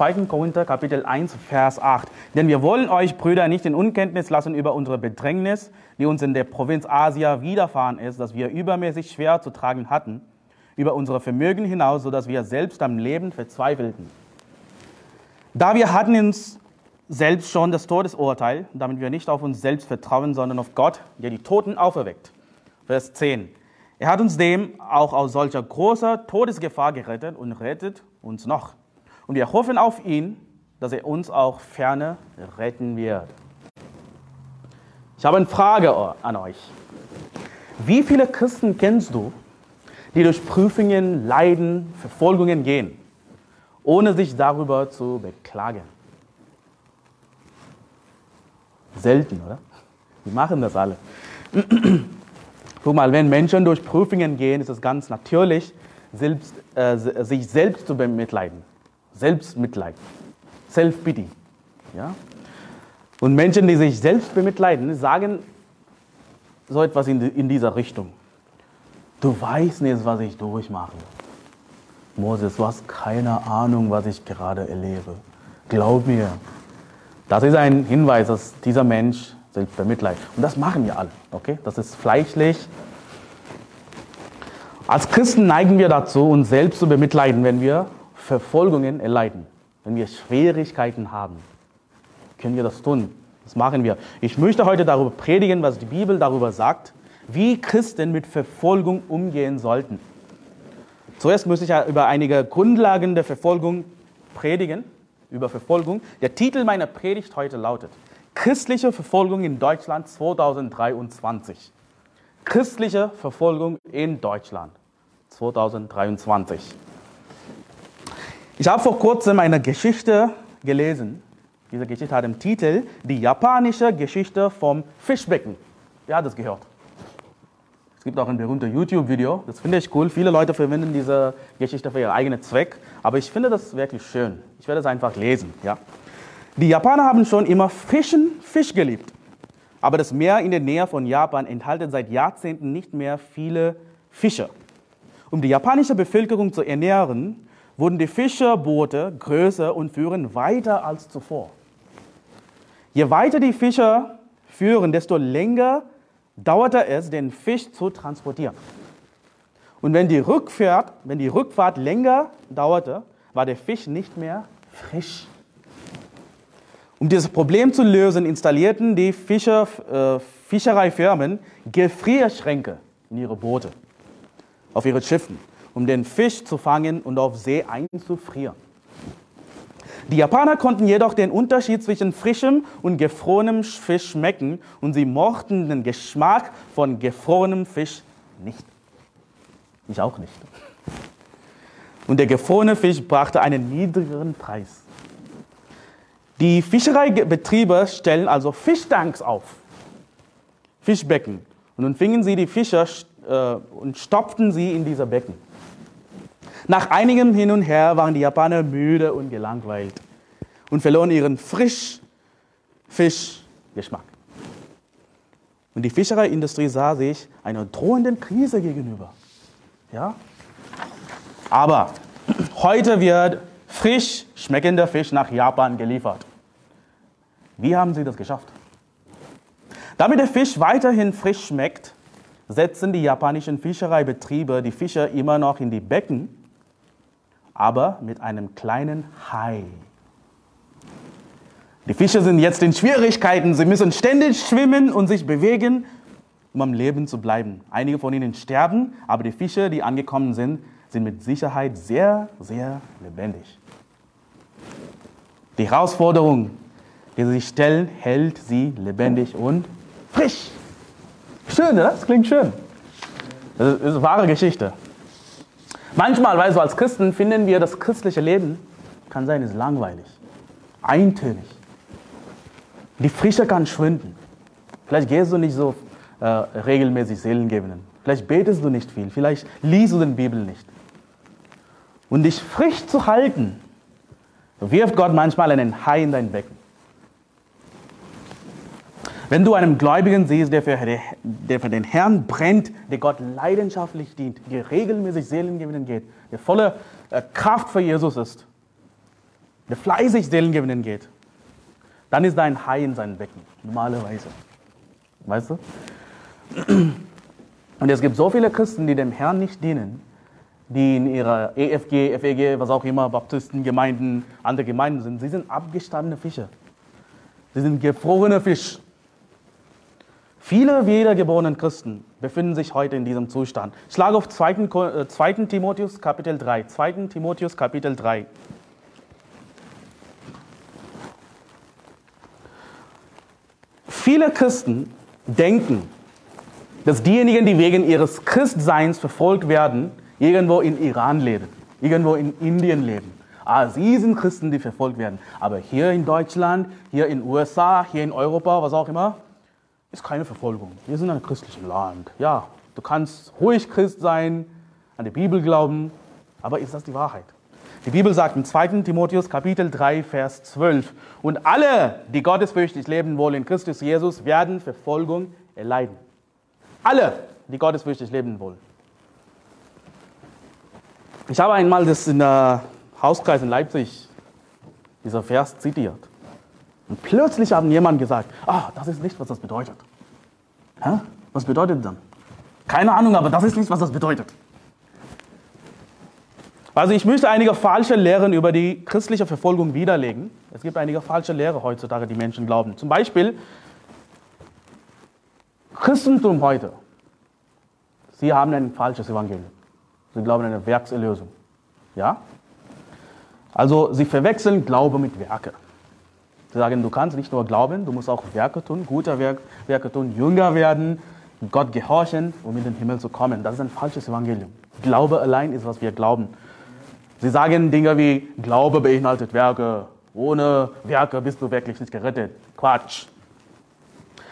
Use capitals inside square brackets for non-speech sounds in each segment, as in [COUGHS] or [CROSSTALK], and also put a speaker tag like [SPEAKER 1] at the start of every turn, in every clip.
[SPEAKER 1] 2. Korinther Kapitel 1, Vers 8. Denn wir wollen euch, Brüder, nicht in Unkenntnis lassen über unsere Bedrängnis, die uns in der Provinz Asia widerfahren ist, dass wir übermäßig schwer zu tragen hatten, über unsere Vermögen hinaus, sodass wir selbst am Leben verzweifelten. Da wir hatten uns selbst schon das Todesurteil, damit wir nicht auf uns selbst vertrauen, sondern auf Gott, der die Toten auferweckt. Vers 10. Er hat uns dem auch aus solcher großer Todesgefahr gerettet und rettet uns noch. Und wir hoffen auf ihn, dass er uns auch ferne retten wird. Ich habe eine Frage an euch. Wie viele Christen kennst du, die durch Prüfungen, Leiden, Verfolgungen gehen, ohne sich darüber zu beklagen? Selten, oder? Die machen das alle. [CLEARS THROAT] Guck mal, wenn Menschen durch Prüfungen gehen, ist es ganz natürlich, selbst, äh, sich selbst zu bemitleiden. Selbstmitleid. Self-Pity. Ja? Und Menschen, die sich selbst bemitleiden, sagen so etwas in, in dieser Richtung. Du weißt nicht, was ich durchmache. Moses, du hast keine Ahnung, was ich gerade erlebe. Glaub mir. Das ist ein Hinweis, dass dieser Mensch selbst bemitleidet. Und das machen wir alle. Okay? Das ist fleischlich. Als Christen neigen wir dazu, uns selbst zu bemitleiden, wenn wir Verfolgungen erleiden, wenn wir Schwierigkeiten haben. Können wir das tun? Das machen wir. Ich möchte heute darüber predigen, was die Bibel darüber sagt, wie Christen mit Verfolgung umgehen sollten. Zuerst muss ich ja über einige Grundlagen der Verfolgung predigen, über Verfolgung. Der Titel meiner Predigt heute lautet Christliche Verfolgung in Deutschland 2023. Christliche Verfolgung in Deutschland 2023. Ich habe vor kurzem eine Geschichte gelesen. Diese Geschichte hat den Titel Die japanische Geschichte vom Fischbecken. Wer hat das gehört? Es gibt auch ein berühmtes YouTube-Video. Das finde ich cool. Viele Leute verwenden diese Geschichte für ihren eigenen Zweck. Aber ich finde das wirklich schön. Ich werde es einfach lesen. Ja? Die Japaner haben schon immer Fischen, Fisch geliebt. Aber das Meer in der Nähe von Japan enthält seit Jahrzehnten nicht mehr viele Fische. Um die japanische Bevölkerung zu ernähren, wurden die Fischerboote größer und führen weiter als zuvor. Je weiter die Fischer führen, desto länger dauerte es, den Fisch zu transportieren. Und wenn die Rückfahrt, wenn die Rückfahrt länger dauerte, war der Fisch nicht mehr frisch. Um dieses Problem zu lösen, installierten die Fischer, äh, Fischereifirmen Gefrierschränke in ihre Boote, auf ihre Schiffen, um den Fisch zu fangen und auf See einzufrieren. Die Japaner konnten jedoch den Unterschied zwischen frischem und gefrorenem Fisch schmecken und sie mochten den Geschmack von gefrorenem Fisch nicht. Ich auch nicht. Und der gefrorene Fisch brachte einen niedrigeren Preis. Die Fischereibetriebe stellen also Fischtanks auf, Fischbecken. Und nun fingen sie die Fische äh, und stopften sie in diese Becken. Nach einigem Hin und Her waren die Japaner müde und gelangweilt und verloren ihren frisch Fischgeschmack. Und die Fischereiindustrie sah sich einer drohenden Krise gegenüber. Ja? Aber heute wird frisch schmeckender Fisch nach Japan geliefert. Wie haben sie das geschafft? Damit der Fisch weiterhin frisch schmeckt, setzen die japanischen Fischereibetriebe die Fische immer noch in die Becken, aber mit einem kleinen Hai. Die Fische sind jetzt in Schwierigkeiten. Sie müssen ständig schwimmen und sich bewegen, um am Leben zu bleiben. Einige von ihnen sterben, aber die Fische, die angekommen sind, sind mit Sicherheit sehr, sehr lebendig. Die Herausforderung die sie sich stellen, hält sie lebendig und frisch. Schön, oder? Das klingt schön. Das ist eine wahre Geschichte. Manchmal, weißt du, als Christen finden wir, das christliche Leben kann sein, ist langweilig, eintönig. Die Frische kann schwinden. Vielleicht gehst du nicht so äh, regelmäßig Seelengebenden. Vielleicht betest du nicht viel. Vielleicht liest du den Bibel nicht. Und dich frisch zu halten, wirft Gott manchmal einen Hai in dein Becken. Wenn du einen Gläubigen siehst, der für, der für den Herrn brennt, der Gott leidenschaftlich dient, der regelmäßig Seelengewinnen geht, der voller äh, Kraft für Jesus ist, der fleißig Seelen geht, dann ist da ein Hai in seinem Becken, normalerweise. Weißt du? Und es gibt so viele Christen, die dem Herrn nicht dienen, die in ihrer EFG, FEG, was auch immer, Baptisten, Gemeinden, andere Gemeinden sind. Sie sind abgestandene Fische. Sie sind gefrorene Fisch. Viele wiedergeborenen Christen befinden sich heute in diesem Zustand. Ich schlage auf 2. 2. Äh, Timotheus Kapitel 3. 2. Timotheus Kapitel 3. Viele Christen denken, dass diejenigen, die wegen ihres Christseins verfolgt werden, irgendwo in Iran leben, irgendwo in Indien leben. Ah, sie sind Christen, die verfolgt werden. Aber hier in Deutschland, hier in USA, hier in Europa, was auch immer, ist keine Verfolgung. Wir sind ein christliches Land. Ja, du kannst ruhig Christ sein, an die Bibel glauben, aber ist das die Wahrheit? Die Bibel sagt im 2. Timotheus Kapitel 3, Vers 12, und alle, die gottesfürchtig leben wollen in Christus Jesus, werden Verfolgung erleiden. Alle, die gottesfürchtig leben wollen. Ich habe einmal das in der Hauskreis in Leipzig, dieser Vers zitiert. Und plötzlich haben jemand gesagt, ah, das ist nicht, was das bedeutet. Hä? Was bedeutet dann? Keine Ahnung, aber das ist nicht, was das bedeutet. Also ich möchte einige falsche Lehren über die christliche Verfolgung widerlegen. Es gibt einige falsche Lehren heutzutage, die Menschen glauben. Zum Beispiel Christentum heute. Sie haben ein falsches Evangelium. Sie glauben an eine Werkserlösung. Ja? Also sie verwechseln Glaube mit Werke. Sie sagen, du kannst nicht nur glauben, du musst auch Werke tun, gute Werk, Werke tun, jünger werden, Gott gehorchen, um in den Himmel zu kommen. Das ist ein falsches Evangelium. Glaube allein ist, was wir glauben. Sie sagen Dinge wie, Glaube beinhaltet Werke. Ohne Werke bist du wirklich nicht gerettet. Quatsch.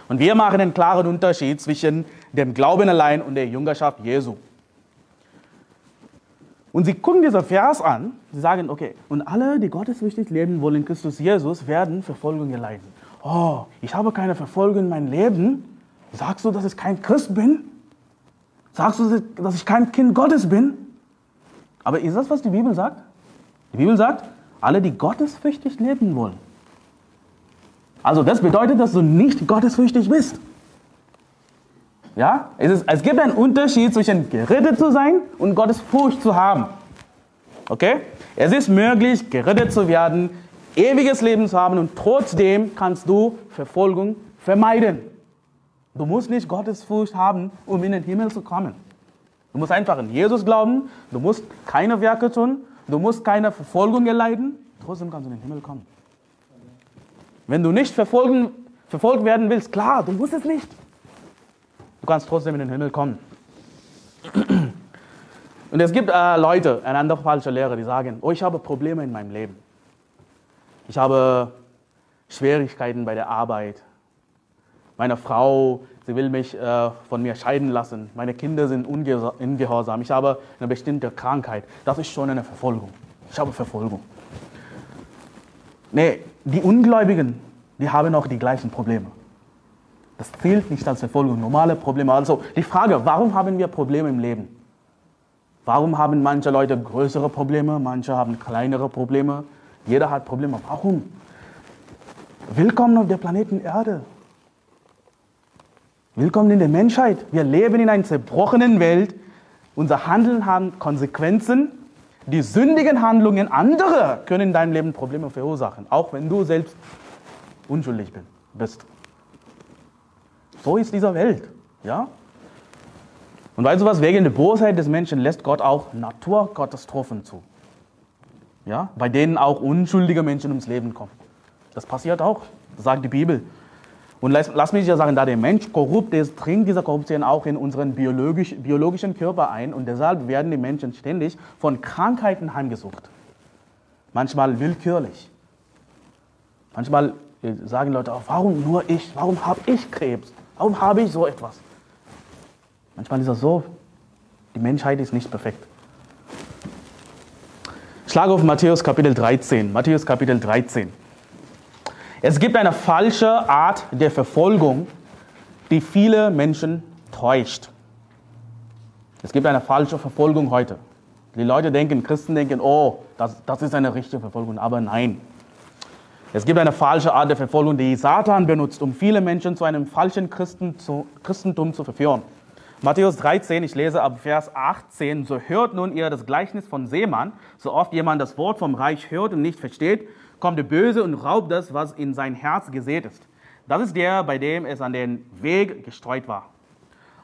[SPEAKER 1] Und wir machen einen klaren Unterschied zwischen dem Glauben allein und der Jüngerschaft Jesu. Und sie gucken diesen Vers an, sie sagen, okay, und alle, die gottesfürchtig leben wollen in Christus Jesus, werden Verfolgung erleiden. Oh, ich habe keine Verfolgung in meinem Leben. Sagst du, dass ich kein Christ bin? Sagst du, dass ich kein Kind Gottes bin? Aber ist das, was die Bibel sagt? Die Bibel sagt, alle, die gottesfürchtig leben wollen. Also das bedeutet, dass du nicht gottesfürchtig bist. Ja? Es, ist, es gibt einen Unterschied zwischen gerettet zu sein und Gottes Furcht zu haben. Okay? Es ist möglich, gerettet zu werden, ewiges Leben zu haben und trotzdem kannst du Verfolgung vermeiden. Du musst nicht Gottes Furcht haben, um in den Himmel zu kommen. Du musst einfach an Jesus glauben, du musst keine Werke tun, du musst keine Verfolgung erleiden, trotzdem kannst du in den Himmel kommen. Wenn du nicht verfolgen, verfolgt werden willst, klar, du musst es nicht. Du kannst trotzdem in den Himmel kommen. Und es gibt äh, Leute, eine andere falsche Lehre, die sagen, oh, ich habe Probleme in meinem Leben. Ich habe Schwierigkeiten bei der Arbeit. Meine Frau, sie will mich äh, von mir scheiden lassen. Meine Kinder sind ungehorsam. Ich habe eine bestimmte Krankheit. Das ist schon eine Verfolgung. Ich habe Verfolgung. Nee, die Ungläubigen, die haben auch die gleichen Probleme. Das zählt nicht als Verfolgung, normale Probleme. Also die Frage, warum haben wir Probleme im Leben? Warum haben manche Leute größere Probleme, manche haben kleinere Probleme? Jeder hat Probleme. Warum? Willkommen auf der Planeten Erde. Willkommen in der Menschheit. Wir leben in einer zerbrochenen Welt. Unser Handeln hat Konsequenzen. Die sündigen Handlungen anderer können in deinem Leben Probleme verursachen, auch wenn du selbst unschuldig bist. So ist diese Welt. Ja? Und weißt du was? Wegen der Bosheit des Menschen lässt Gott auch Naturkatastrophen zu. Ja? Bei denen auch unschuldige Menschen ums Leben kommen. Das passiert auch, das sagt die Bibel. Und lass, lass mich ja sagen, da der Mensch korrupt ist, dringt diese Korruption auch in unseren biologisch, biologischen Körper ein und deshalb werden die Menschen ständig von Krankheiten heimgesucht. Manchmal willkürlich. Manchmal sagen Leute auch, warum nur ich? Warum habe ich Krebs? Warum habe ich so etwas? Manchmal ist das so, die Menschheit ist nicht perfekt. Schlage auf Matthäus Kapitel 13. Matthäus Kapitel 13. Es gibt eine falsche Art der Verfolgung, die viele Menschen täuscht. Es gibt eine falsche Verfolgung heute. Die Leute denken, Christen denken, oh, das, das ist eine richtige Verfolgung. Aber nein, Es gibt eine falsche Art der Verfolgung, die Satan benutzt, um viele Menschen zu einem falschen Christen zu, Christentum zu verführen. Matthäus 13, ich lese ab Vers 18, so hört nun ihr das Gleichnis von Seemann. So oft jemand das Wort vom Reich hört und nicht versteht, kommt der Böse und raubt das, was in sein Herz gesät ist. Das ist der, bei dem es an den Weg gestreut war.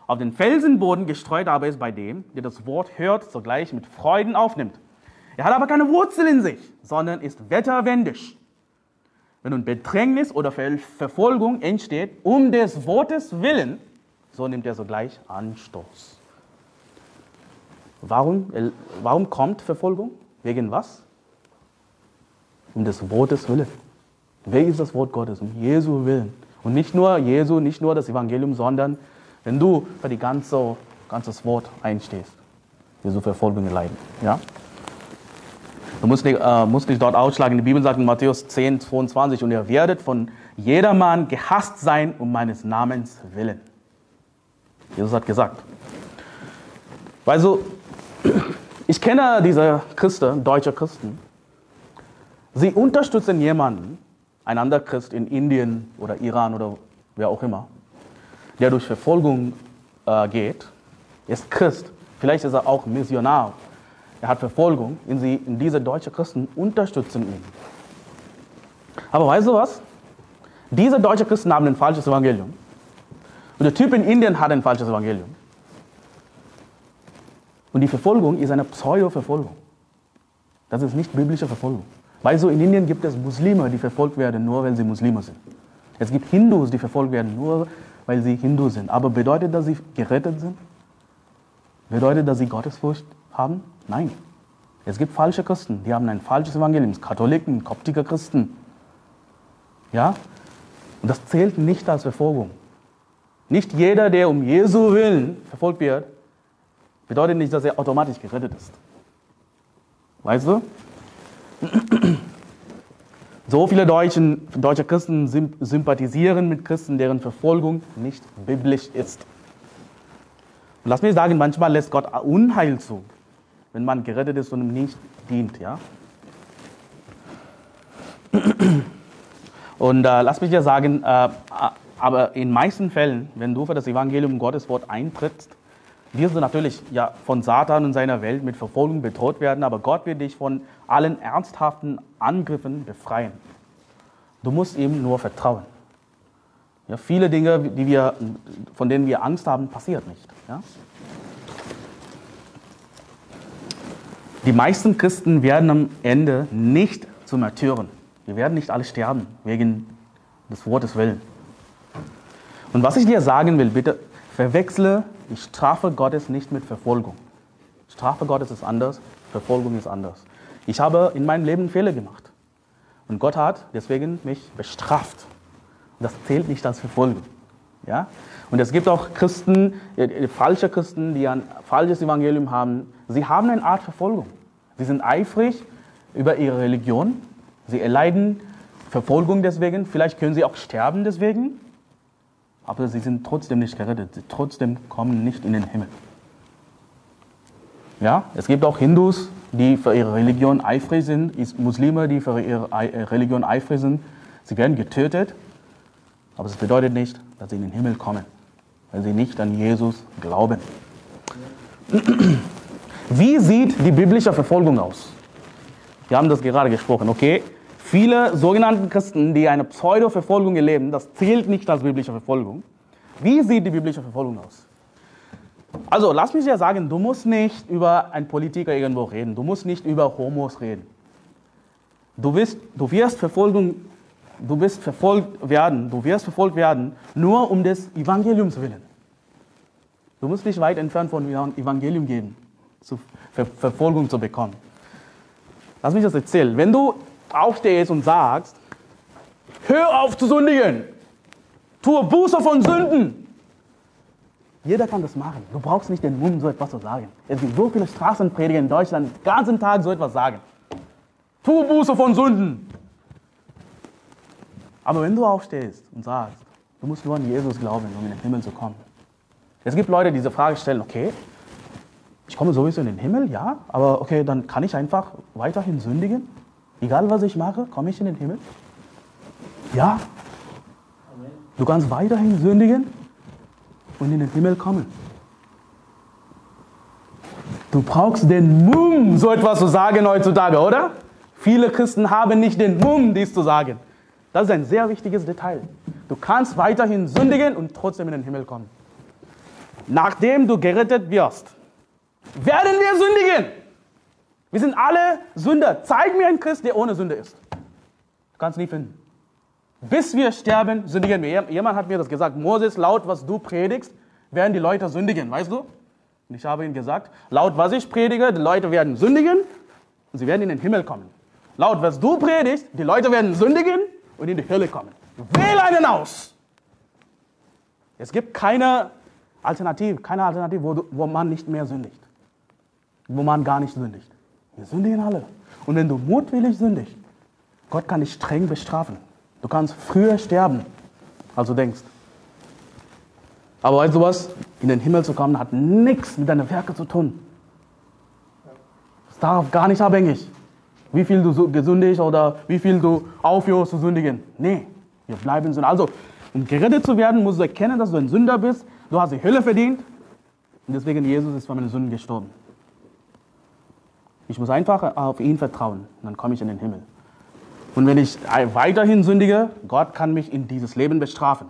[SPEAKER 1] Auf den Felsenboden gestreut aber ist bei dem, der das Wort hört, sogleich mit Freuden aufnimmt. Er hat aber keine Wurzel in sich, sondern ist wetterwendisch. Wenn nun Bedrängnis oder Verfolgung entsteht, um des Wortes willen, so nimmt er sogleich Anstoß. Warum, warum kommt Verfolgung? Wegen was? Um des Wortes willen. Ist das Wort Gottes? Um Jesu willen. Und nicht nur Jesu, nicht nur das Evangelium, sondern wenn du für die ganze ganzes Wort einstehst, wirst du Verfolgung leiden. Ja? Du musst nicht, äh, musst nicht dort ausschlagen. Die Bibel sagt in Matthäus 10, 22, und ihr werdet von jedermann gehasst sein um meines Namens willen. Jesus hat gesagt. Also, ich kenne diese Christen, deutsche Christen. Sie unterstützen jemanden, ein anderer Christ in Indien oder Iran oder wer auch immer, der durch Verfolgung äh, geht, ist Christ. Vielleicht ist er auch Missionar. Er hat Verfolgung. Und sie, in diese deutschen Christen unterstützen ihn. Aber weißt du was? Diese deutschen Christen haben ein falsches Evangelium. Und der Typ in Indien hat ein falsches Evangelium. Und die Verfolgung ist eine Pseudo-Verfolgung. Das ist nicht biblische Verfolgung. Weil so in Indien gibt es Muslime, die verfolgt werden, nur weil sie Muslime sind. Es gibt Hindus, die verfolgt werden, nur weil sie Hindu sind. Aber bedeutet das, dass sie gerettet sind? Bedeutet das, dass sie Gottesfurcht haben? Nein. Es gibt falsche Christen, die haben ein falsches Evangelium. Katholiken, koptische Christen. Ja? Und das zählt nicht als Verfolgung. Nicht jeder, der um Jesu willen verfolgt wird, bedeutet nicht, dass er automatisch gerettet ist. Weißt du? [CLEARS THROAT] So viele Deutschen, deutsche Christen sympathisieren mit Christen, deren Verfolgung nicht biblisch ist. Und lass mich sagen, manchmal lässt Gott Unheil zu, wenn man gerettet ist und ihm nicht dient. Ja? Und äh, lass mich dir sagen, äh, aber in meisten Fällen, wenn du für das Evangelium Gottes Wort eintrittst, wirst du natürlich ja, von Satan und seiner Welt mit Verfolgung bedroht werden, aber Gott wird dich von allen ernsthaften Angriffen befreien. Du musst ihm nur vertrauen. Ja, viele Dinge, die wir, von denen wir Angst haben, passiert nicht. Ja? Die meisten Christen werden am Ende nicht zu Märtyrern. Wir werden nicht alle sterben, wegen des Wortes willen. Und was ich dir sagen will, bitte verwechsle die Strafe Gottes nicht mit Verfolgung. Strafe Gottes ist anders, Verfolgung ist anders. Ich habe in meinem Leben Fehler gemacht. Und Gott hat deswegen mich bestraft. Und das zählt nicht als Verfolgung. Ja? Und es gibt auch Christen, äh, falsche Christen, die ein falsches Evangelium haben. Sie haben eine Art Verfolgung. Sie sind eifrig über ihre Religion. Sie erleiden Verfolgung deswegen. Vielleicht können sie auch sterben deswegen aber sie sind trotzdem nicht gerettet. Sie trotzdem kommen nicht in den Himmel. Ja, es gibt auch Hindus, die für ihre Religion eifrig sind, Muslime, die für ihre äh, Religion eifrig sind. Sie werden getötet, aber es bedeutet nicht, dass sie in den Himmel kommen, weil sie nicht an Jesus glauben. Wie sieht die biblische Verfolgung aus? Wir haben das gerade gesprochen, okay? Viele sogenannte Christen, die eine Pseudo-Verfolgung erleben, das zählt nicht als biblische Verfolgung. Wie sieht die biblische Verfolgung aus? Also, lass mich dir sagen, du musst nicht über einen Politiker irgendwo reden. Du musst nicht über Homos reden. Du wirst, du wirst Verfolgung, du wirst verfolgt werden, du wirst verfolgt werden, nur um des Evangeliums willen. Du musst nicht weit entfernt von Evangelium gehen, zu Ver Verfolgung zu bekommen. Lass mich das erzählen. Wenn du aufstehst und sagst, hör auf zu sündigen, tue Buße von Sünden. Jeder kann das machen. Du brauchst nicht den Mund, so etwas zu sagen. Es gibt so viele Straßenprediger in Deutschland, den ganzen Tag so etwas sagen. Tue Buße von Sünden. Aber wenn du aufstehst und sagst, du musst nur an Jesus glauben, um in den Himmel zu kommen. Es gibt Leute, die diese Frage stellen, okay, ich komme sowieso in den Himmel, ja, aber okay, dann kann ich einfach weiterhin sündigen? Egal was ich mache, komme ich in den Himmel? Ja. Du kannst weiterhin sündigen und in den Himmel kommen. Du brauchst den Mumm, so etwas zu sagen heutzutage, oder? Viele Christen haben nicht den Mumm, dies zu sagen. Das ist ein sehr wichtiges Detail. Du kannst weiterhin sündigen und trotzdem in den Himmel kommen. Nachdem du gerettet wirst, werden wir sündigen. Wir sind alle Sünder. Zeig mir einen Christ, der ohne Sünde ist. Du kannst nie finden. Bis wir sterben, sündigen wir. Jemand hat mir das gesagt. Moses, laut was du predigst, werden die Leute sündigen. Weißt du? Und ich habe ihm gesagt, laut was ich predige, die Leute werden sündigen und sie werden in den Himmel kommen. Laut was du predigst, die Leute werden sündigen und in die Hölle kommen. Wähle einen aus. Es gibt keine Alternative, keine Alternative, wo, wo man nicht mehr sündigt. Wo man gar nicht sündigt. Wir sündigen alle. Und wenn du mutwillig sündigst, Gott kann dich streng bestrafen. Du kannst früher sterben, als du denkst. Aber weißt du was? In den Himmel zu kommen, hat nichts mit deinen Werken zu tun. Es darauf gar nicht abhängig, wie viel du gesündigt oder wie viel du aufhörst zu sündigen. Nee, wir bleiben Sünder. Also, um gerettet zu werden, musst du erkennen, dass du ein Sünder bist. Du hast die Hölle verdient. Und deswegen Jesus ist für meine Sünden gestorben. Ich muss einfach auf ihn vertrauen. Dann komme ich in den Himmel. Und wenn ich weiterhin sündige, Gott kann mich in dieses Leben bestrafen.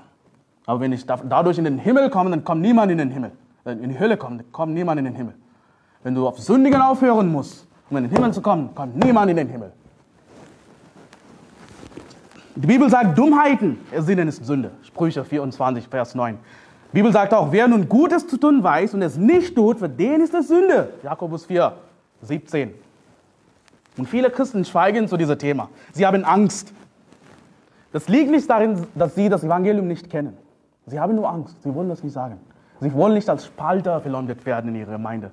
[SPEAKER 1] Aber wenn ich dadurch in den Himmel komme, dann kommt niemand in den Himmel. Wenn in die Hölle kommt, dann kommt niemand in den Himmel. Wenn du auf Sündigen aufhören musst, um in den Himmel zu kommen, kommt niemand in den Himmel. Die Bibel sagt, Dummheiten ersinnen ist Sünde. Sprüche 24, Vers 9. Die Bibel sagt auch, wer nun Gutes zu tun weiß und es nicht tut, für den ist es Sünde. Jakobus 4, 17. Und viele Christen schweigen zu diesem Thema. Sie haben Angst. Das liegt nicht darin, dass sie das Evangelium nicht kennen. Sie haben nur Angst. Sie wollen das nicht sagen. Sie wollen nicht als Spalter verleumdet werden in ihrer Gemeinde.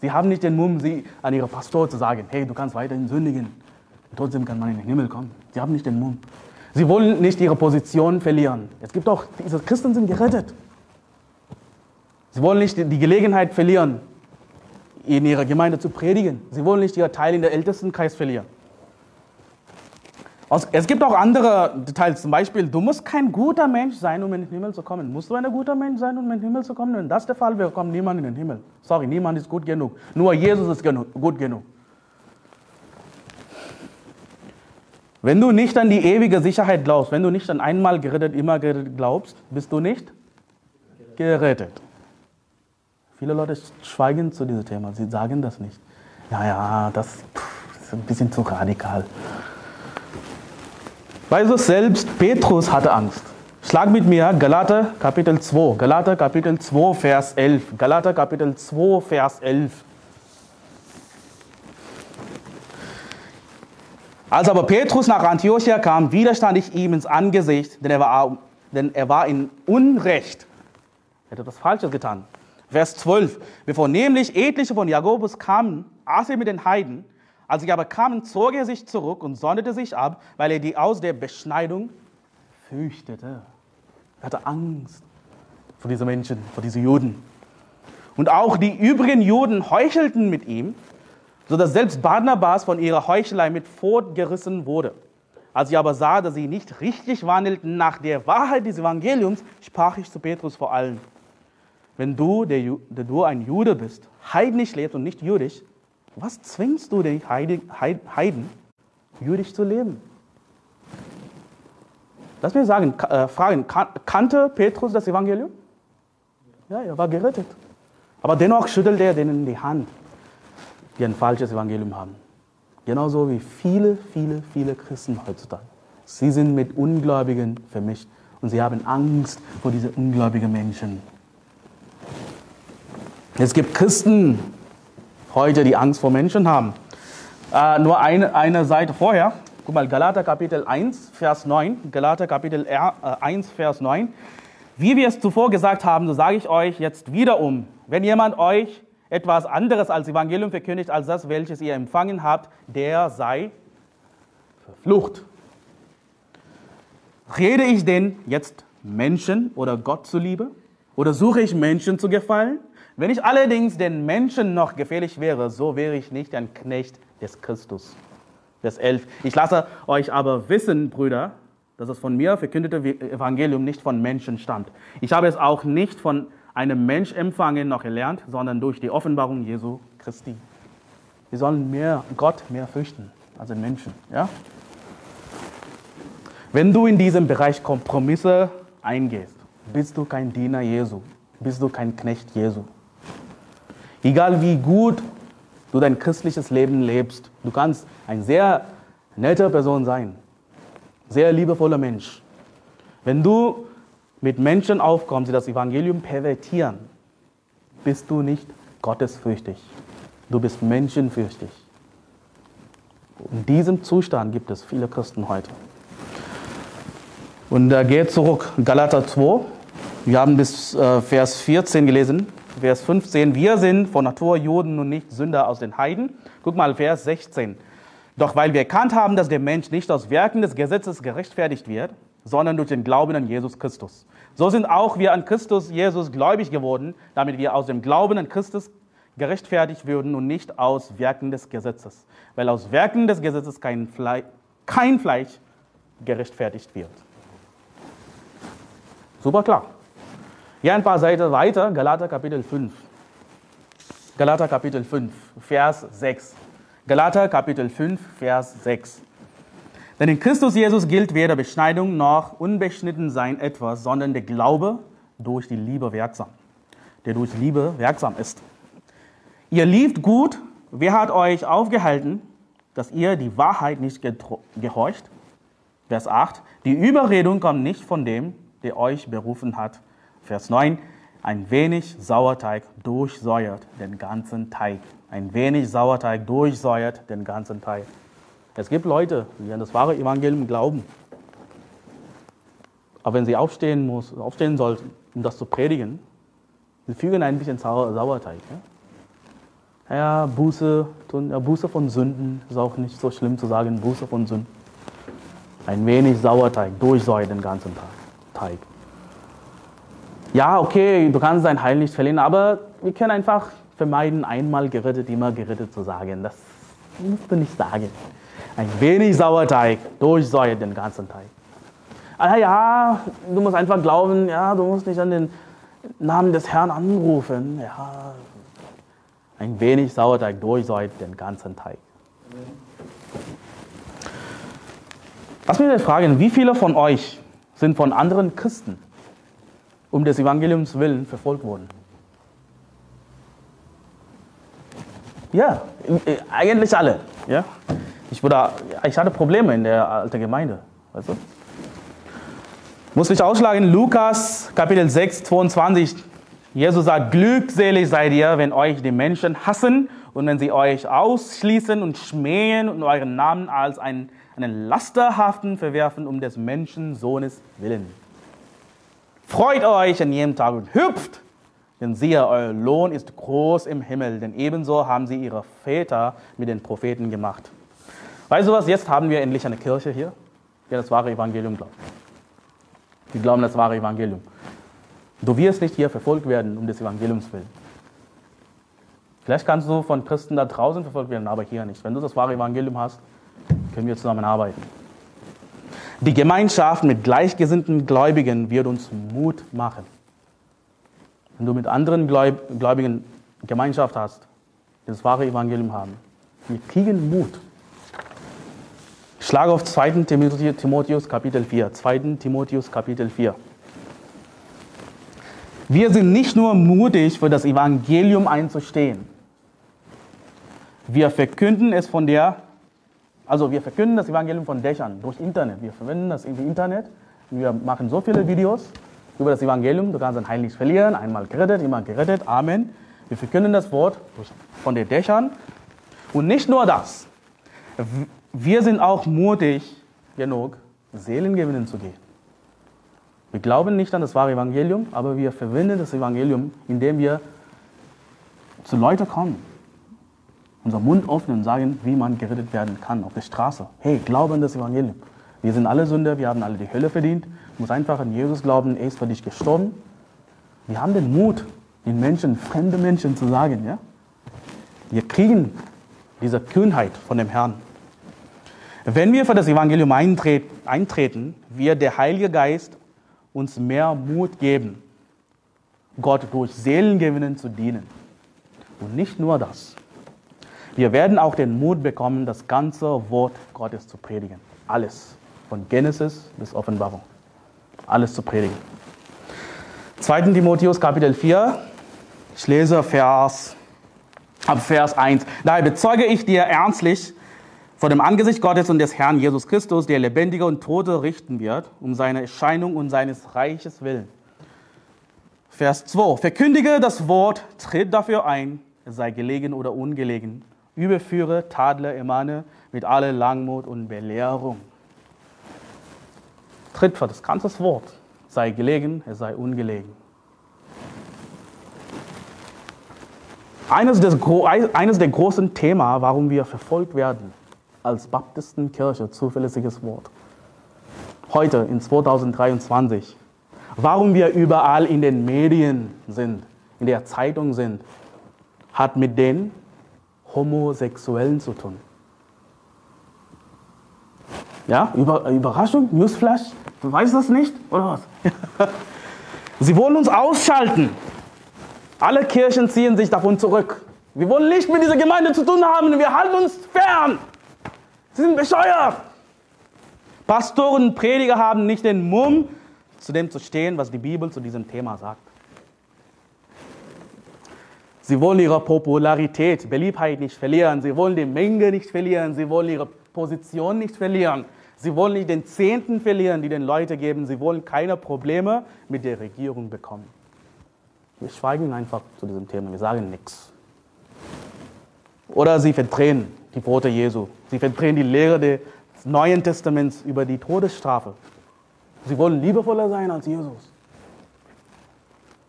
[SPEAKER 1] Sie haben nicht den Mumm, sie an ihre Pastor zu sagen, hey, du kannst weiterhin sündigen. Trotzdem kann man in den Himmel kommen. Sie haben nicht den Mumm. Sie wollen nicht ihre Position verlieren. Es gibt auch, diese Christen sind gerettet. Sie wollen nicht die Gelegenheit verlieren, in ihrer Gemeinde zu predigen. Sie wollen nicht ihr Teil in der Ältestenkreis verlieren. Es gibt auch andere Details, zum Beispiel, du musst kein guter Mensch sein, um in den Himmel zu kommen. Musst du ein guter Mensch sein, um in den Himmel zu kommen? Wenn das der Fall wäre, kommt niemand in den Himmel. Sorry, niemand ist gut genug. Nur Jesus ist gut genug. Wenn du nicht an die ewige Sicherheit glaubst, wenn du nicht an einmal gerettet, immer gerettet glaubst, bist du nicht gerettet. Viele Leute schweigen zu diesem Thema, sie sagen das nicht. Ja, ja, das ist ein bisschen zu radikal. Weißt du, selbst Petrus hatte Angst. Schlag mit mir Galater Kapitel 2. Galater Kapitel 2, Vers 11. Galater Kapitel 2, Vers 11. Als aber Petrus nach Antiochia kam, widerstand ich ihm ins Angesicht, denn er war, denn er war in Unrecht. Er hätte etwas Falsches getan. Vers 12. Bevor nämlich etliche von Jakobus kamen, aß er mit den Heiden. Als sie aber kamen, zog er sich zurück und sonderte sich ab, weil er die aus der Beschneidung fürchtete. Er hatte Angst vor diesen Menschen, vor diesen Juden. Und auch die übrigen Juden heuchelten mit ihm, sodass selbst Barnabas von ihrer Heuchelei mit fortgerissen wurde. Als ich aber sah, dass sie nicht richtig wandelten nach der Wahrheit des Evangeliums, sprach ich zu Petrus vor allem, wenn du, der, du ein Jude bist, heidnisch lebst und nicht jüdisch, was zwingst du die Heiden, jüdisch zu leben? Lass mich sagen, äh, fragen, kannte Petrus das Evangelium? Ja, er war gerettet. Aber dennoch schüttelt er denen die Hand, die ein falsches Evangelium haben. Genauso wie viele, viele, viele Christen heutzutage. Sie sind mit Ungläubigen vermischt und sie haben Angst vor diesen ungläubigen Menschen. Es gibt Christen, heute, die Angst vor Menschen haben. Äh, nur eine, eine Seite vorher, guck mal, Galater Kapitel 1, Vers 9, Galater Kapitel 1, äh, Vers 9. Wie wir es zuvor gesagt haben, so sage ich euch jetzt wiederum, wenn jemand euch etwas anderes als Evangelium verkündigt, als das, welches ihr empfangen habt, der sei verflucht. Rede ich denn jetzt Menschen oder Gott zuliebe? Oder suche ich Menschen zu gefallen? Wenn ich allerdings den Menschen noch gefährlich wäre, so wäre ich nicht ein Knecht des Christus. Vers 11. Ich lasse euch aber wissen, Brüder, dass das von mir verkündete Evangelium nicht von Menschen stammt. Ich habe es auch nicht von einem Mensch empfangen noch erlernt, sondern durch die Offenbarung Jesu Christi. Wir sollen mehr Gott mehr fürchten als den Menschen. Ja? Wenn du in diesem Bereich Kompromisse eingehst, bist du kein Diener Jesu, bist du kein Knecht Jesu. Egal wie gut du dein christliches Leben lebst, du kannst ein sehr netter Person sein, sehr liebevoller Mensch. Wenn du mit Menschen aufkommst, die das Evangelium pervertieren, bist du nicht gottesfürchtig. Du bist menschenfürchtig. In diesem Zustand gibt es viele Christen heute. Und da geht zurück, Galater 2. Wir haben bis äh, Vers 14 gelesen. Vers 15. Wir sind von Natur Juden und nicht Sünder aus den Heiden. Guck mal, Vers 16. Doch weil wir erkannt haben, dass der Mensch nicht aus Werken des Gesetzes gerechtfertigt wird, sondern durch den Glauben an Jesus Christus. So sind auch wir an Christus Jesus gläubig geworden, damit wir aus dem Glauben an Christus gerechtfertigt würden und nicht aus Werken des Gesetzes. Weil aus Werken des Gesetzes kein, Fle kein Fleisch gerechtfertigt wird. Super klar. Ja, ein paar Seiten weiter, Galater Kapitel 5. Galater Kapitel 5, Vers 6. Galater Kapitel 5, Vers 6. Denn in Christus Jesus gilt weder Beschneidung noch Unbeschnittensein etwas, sondern der Glaube durch die Liebe wirksam, der durch Liebe wirksam ist. Ihr lieft gut, wer hat euch aufgehalten, dass ihr die Wahrheit nicht gehorcht? Vers 8, die Überredung kommt nicht von dem, der euch berufen hat. Vers 9, ein wenig Sauerteig durchsäuert den ganzen Teig. Ein wenig Sauerteig durchsäuert den ganzen Teig. Es gibt Leute, die an das wahre Evangelium glauben. Aber wenn sie aufstehen, muss, aufstehen sollten, um das zu predigen, sie fügen ein bisschen Sau Sauerteig. Ja? ja, Buße, ja, Buße von Sünden ist auch nicht so schlimm zu sagen, Buße von Sünden. Ein wenig Sauerteig, durchsäuert den ganzen Teig. Ja, okay, du kannst dein Heil nicht verlieren, aber wir können einfach vermeiden, einmal gerettet, immer gerettet zu sagen. Das musst du nicht sagen. Ein wenig Sauerteig durchsäuert den ganzen Teig. Ah ja, du musst einfach glauben, ja, du musst nicht an den Namen des Herrn anrufen. Ja, ein wenig Sauerteig durchsäuert den ganzen Teig. Lass mich fragen, wie viele von euch sind von anderen Christen um des Evangeliums willen verfolgt worden? Ja, eigentlich alle. Ja? Ich, wurde, ich hatte Probleme in der alten Gemeinde. Weißt du? Muss ich ausschlagen, Lukas Kapitel 6, 22. Jesus sagt, glückselig seid ihr, wenn euch die Menschen hassen und wenn sie euch ausschließen und schmähen und euren Namen als einen, einen Lasterhaften verwerfen um des Menschensohnes willen. Freut euch an jedem Tag und hüpft, denn siehe, euer Lohn ist groß im Himmel, denn ebenso haben sie ihre Väter mit den Propheten gemacht. Weißt du was, jetzt haben wir endlich eine Kirche hier, die das wahre Evangelium glaubt. Die glauben das wahre Evangelium. Du wirst nicht hier verfolgt werden um des Evangeliums willen. Vielleicht kannst du von Christen da draußen verfolgt werden, aber hier nicht. Wenn du das wahre Evangelium hast, können wir zusammenarbeiten. Die Gemeinschaft mit gleichgesinnten Gläubigen wird uns Mut machen. Wenn du mit anderen Gläubigen Gemeinschaft hast, die das wahre Evangelium haben, wir kriegen Mut. Schlage auf 2. Timotheus Kapitel 4. 2. Timotheus Kapitel 4. Wir sind nicht nur mutig, für das Evangelium einzustehen. Wir verkünden es von der, also wir verkünden das Evangelium von Dächern, durch Internet. Wir verwenden das im Internet. Wir machen so viele Videos über das Evangelium. Du kannst dein Heil nicht verlieren. Einmal gerettet, immer gerettet. Amen. Wir verkünden das Wort von den Dächern. Und nicht nur das wir sind auch mutig genug, Seelen gewinnen zu gehen. Wir glauben nicht an das wahre Evangelium, aber wir verwenden das Evangelium, indem wir zu Leuten kommen, unser Mund öffnen und sagen, wie man gerettet werden kann auf der Straße. Hey, glaube an das Evangelium. Wir sind alle Sünder, wir haben alle die Hölle verdient. Du musst einfach an Jesus glauben, er ist für dich gestorben. Wir haben den Mut, den Menschen, fremde Menschen zu sagen, ja? Wir kriegen diese Kühnheit von dem Herrn. Wenn wir für das Evangelium eintreten, eintreten, wird der Heilige Geist uns mehr Mut geben, Gott durch Seelengewinnen zu dienen. Und nicht nur das. Wir werden auch den Mut bekommen, das ganze Wort Gottes zu predigen. Alles. Von Genesis bis Offenbarung. Alles zu predigen. 2. Timotheus Kapitel 4. Ich lese Vers, ab Vers 1. Daher bezeuge ich dir ernstlich vor dem Angesicht Gottes und des Herrn Jesus Christus, der Lebendige und Tote richten wird, um seine Erscheinung und seines Reiches willen. Vers 2. Verkündige das Wort, tritt dafür ein, es sei gelegen oder ungelegen überführe, tadle, ermahne mit aller Langmut und Belehrung. Tritt für das ganze Wort, sei gelegen, es sei ungelegen. Eines, des, eines der großen Themen, warum wir verfolgt werden als Baptistenkirche, zuverlässiges Wort. Heute in 2023. Warum wir überall in den Medien sind, in der Zeitung sind, hat mit den Homosexuellen zu tun. Ja, Über, Überraschung, Newsflash, du weißt das nicht oder was? [LAUGHS] Sie wollen uns ausschalten. Alle Kirchen ziehen sich davon zurück. Wir wollen nicht mit dieser Gemeinde zu tun haben. Wir halten uns fern. Sie sind bescheuert. Pastoren und Prediger haben nicht den Mumm, zu dem zu stehen, was die Bibel zu diesem Thema sagt. Sie wollen ihre Popularität, Beliebtheit nicht verlieren. Sie wollen die Menge nicht verlieren. Sie wollen ihre Position nicht verlieren. Sie wollen nicht den Zehnten verlieren, die den Leute geben. Sie wollen keine Probleme mit der Regierung bekommen. Wir schweigen einfach zu diesem Thema. Wir sagen nichts. Oder sie verdrehen die Brote Jesu. Sie verdrehen die Lehre des Neuen Testaments über die Todesstrafe. Sie wollen liebevoller sein als Jesus.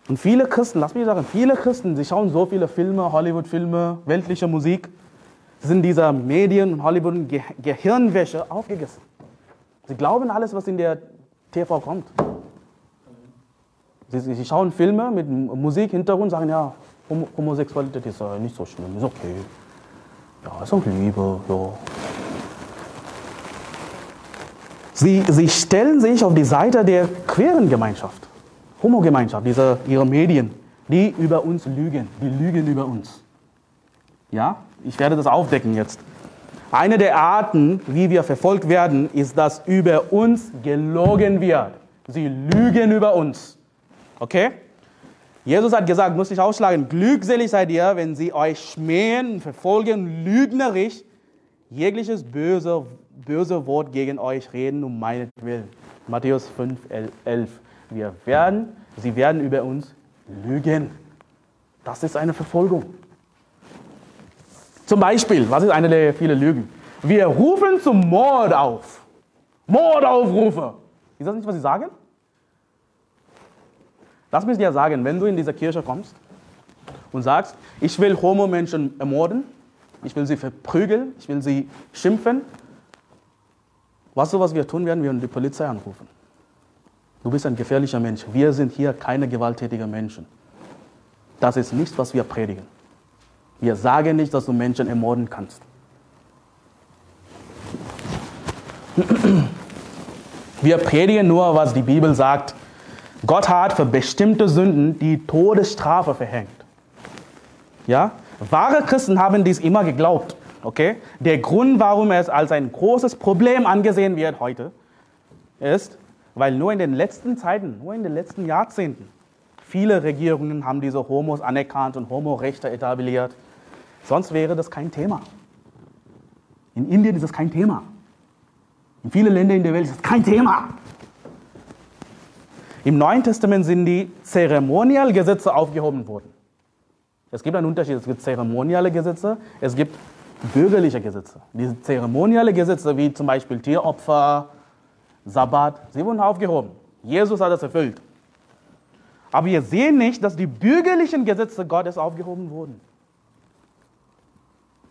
[SPEAKER 1] Und viele Christen, lass mich sagen, viele Christen, sie schauen so viele Filme, Hollywood-Filme, weltliche Musik, sind dieser Medien- und Hollywood-Gehirnwäsche aufgegessen. Sie glauben alles, was in der TV kommt. Sie, sie schauen Filme mit Musik, Hintergrund, sagen, ja, Homosexualität ist nicht so schlimm, ist okay. Ja, ist auch Liebe, ja. Sie, sie stellen sich auf die Seite der queeren Gemeinschaft. Homo-Gemeinschaft, diese, ihre Medien, die über uns lügen, die lügen über uns. Ja, ich werde das aufdecken jetzt. Eine der Arten, wie wir verfolgt werden, ist, dass über uns gelogen wird. Sie lügen über uns. Okay? Jesus hat gesagt, muss ich ausschlagen, glückselig seid ihr, wenn sie euch schmähen, verfolgen, lügnerisch jegliches böse, böse Wort gegen euch reden um meinetwillen. Matthäus 5, 11. Wir werden, sie werden über uns lügen. Das ist eine Verfolgung. Zum Beispiel, was ist eine der vielen Lügen? Wir rufen zum Mord auf. Mordaufrufe. Ist das nicht, was sie sagen? Lass mich dir sagen, wenn du in diese Kirche kommst und sagst, ich will Homo-Menschen ermorden, ich will sie verprügeln, ich will sie schimpfen, weißt du, was wir tun werden? Wir werden die Polizei anrufen. Du bist ein gefährlicher Mensch. Wir sind hier keine gewalttätigen Menschen. Das ist nicht, was wir predigen. Wir sagen nicht, dass du Menschen ermorden kannst. Wir predigen nur, was die Bibel sagt. Gott hat für bestimmte Sünden die Todesstrafe verhängt. Ja? Wahre Christen haben dies immer geglaubt. Okay? Der Grund, warum es als ein großes Problem angesehen wird heute, ist, weil nur in den letzten Zeiten, nur in den letzten Jahrzehnten, viele Regierungen haben diese Homos anerkannt und Homorechte etabliert. Sonst wäre das kein Thema. In Indien ist das kein Thema. In vielen Ländern in der Welt ist das kein Thema. Im Neuen Testament sind die Zeremonialgesetze aufgehoben worden. Es gibt einen Unterschied. Es gibt zeremoniale Gesetze, es gibt bürgerliche Gesetze. Diese zeremoniale Gesetze, wie zum Beispiel Tieropfer, Sabbat, sie wurden aufgehoben. Jesus hat das erfüllt. Aber wir sehen nicht, dass die bürgerlichen Gesetze Gottes aufgehoben wurden.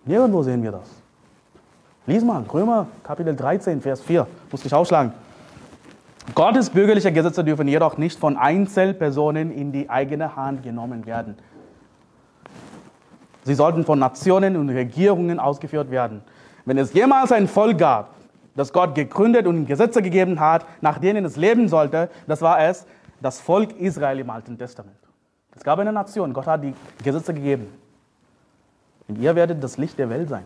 [SPEAKER 1] Nirgendwo sehen wir das. Lies mal, Römer Kapitel 13, Vers 4, muss ich ausschlagen. Gottes bürgerliche Gesetze dürfen jedoch nicht von Einzelpersonen in die eigene Hand genommen werden. Sie sollten von Nationen und Regierungen ausgeführt werden. Wenn es jemals ein Volk gab, das Gott gegründet und Gesetze gegeben hat, nach denen es leben sollte, das war es, das Volk Israel im Alten Testament. Es gab eine Nation, Gott hat die Gesetze gegeben. Und ihr werdet das Licht der Welt sein.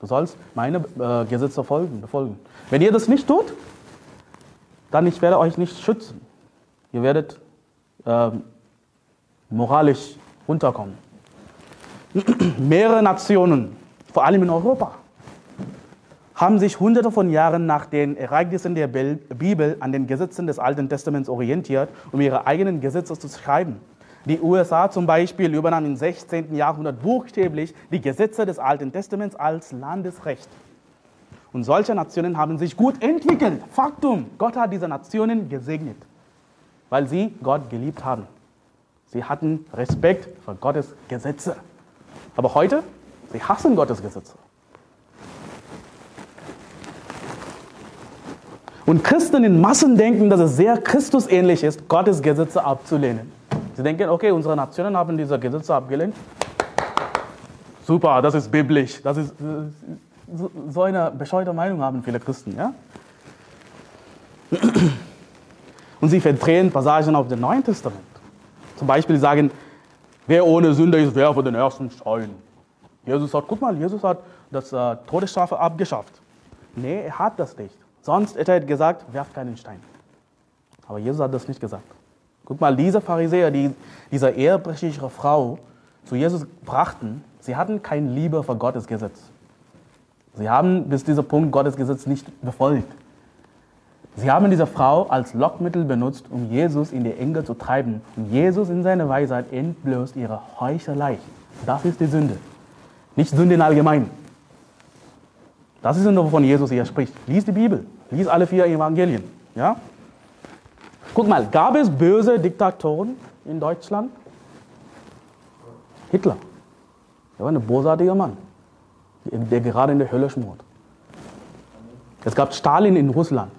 [SPEAKER 1] Du sollst meine äh, Gesetze folgen, befolgen. Wenn ihr das nicht tut, dann ich werde euch nicht schützen. Ihr werdet äh, moralisch runterkommen. [CLEARS THROAT] Mehrere Nationen, vor allem in Europa, haben sich hunderte von Jahren nach den Ereignissen der Bibel an den Gesetzen des Alten Testaments orientiert, um ihre eigenen Gesetze zu schreiben. Die USA zum Beispiel übernahm im 16. Jahrhundert buchstäblich die Gesetze des Alten Testaments als Landesrecht. Und solche Nationen haben sich gut entwickelt. Faktum, Gott hat diese Nationen gesegnet, weil sie Gott geliebt haben. Sie hatten Respekt vor Gottes Gesetze. Aber heute, sie hassen Gottes Gesetze. Und Christen in Massen denken, dass es sehr Christusähnlich ist, Gottes Gesetze abzulehnen. Sie denken, okay, unsere Nationen haben diese Gesetze abgelehnt. Super, das ist biblisch. Das ist, so eine bescheuerte Meinung haben viele Christen. Ja? Und sie verdrehen Passagen auf dem Neuen Testament. Zum Beispiel sagen, wer ohne Sünde ist, werfe den ersten Stein. Jesus hat, guck mal, Jesus hat das äh, Todesstrafe abgeschafft. Nee, er hat das nicht. Sonst hätte er gesagt, werft keinen Stein. Aber Jesus hat das nicht gesagt. Guck mal, diese Pharisäer, die diese ehebrechliche Frau zu Jesus brachten, sie hatten keine Liebe für Gottes Gesetz. Sie haben bis dieser Punkt Gottes Gesetz nicht befolgt. Sie haben diese Frau als Lockmittel benutzt, um Jesus in die Enge zu treiben. Und Jesus in seiner Weisheit entblößt ihre Heuchelei. Das ist die Sünde. Nicht Sünde in allgemein. Das ist nur, wovon Jesus hier spricht. Lies die Bibel. Lies alle vier Evangelien. Ja? Guck mal, gab es böse Diktatoren in Deutschland? Hitler. Er war ein bosartiger Mann, der gerade in der Hölle schmort. Es gab Stalin in Russland.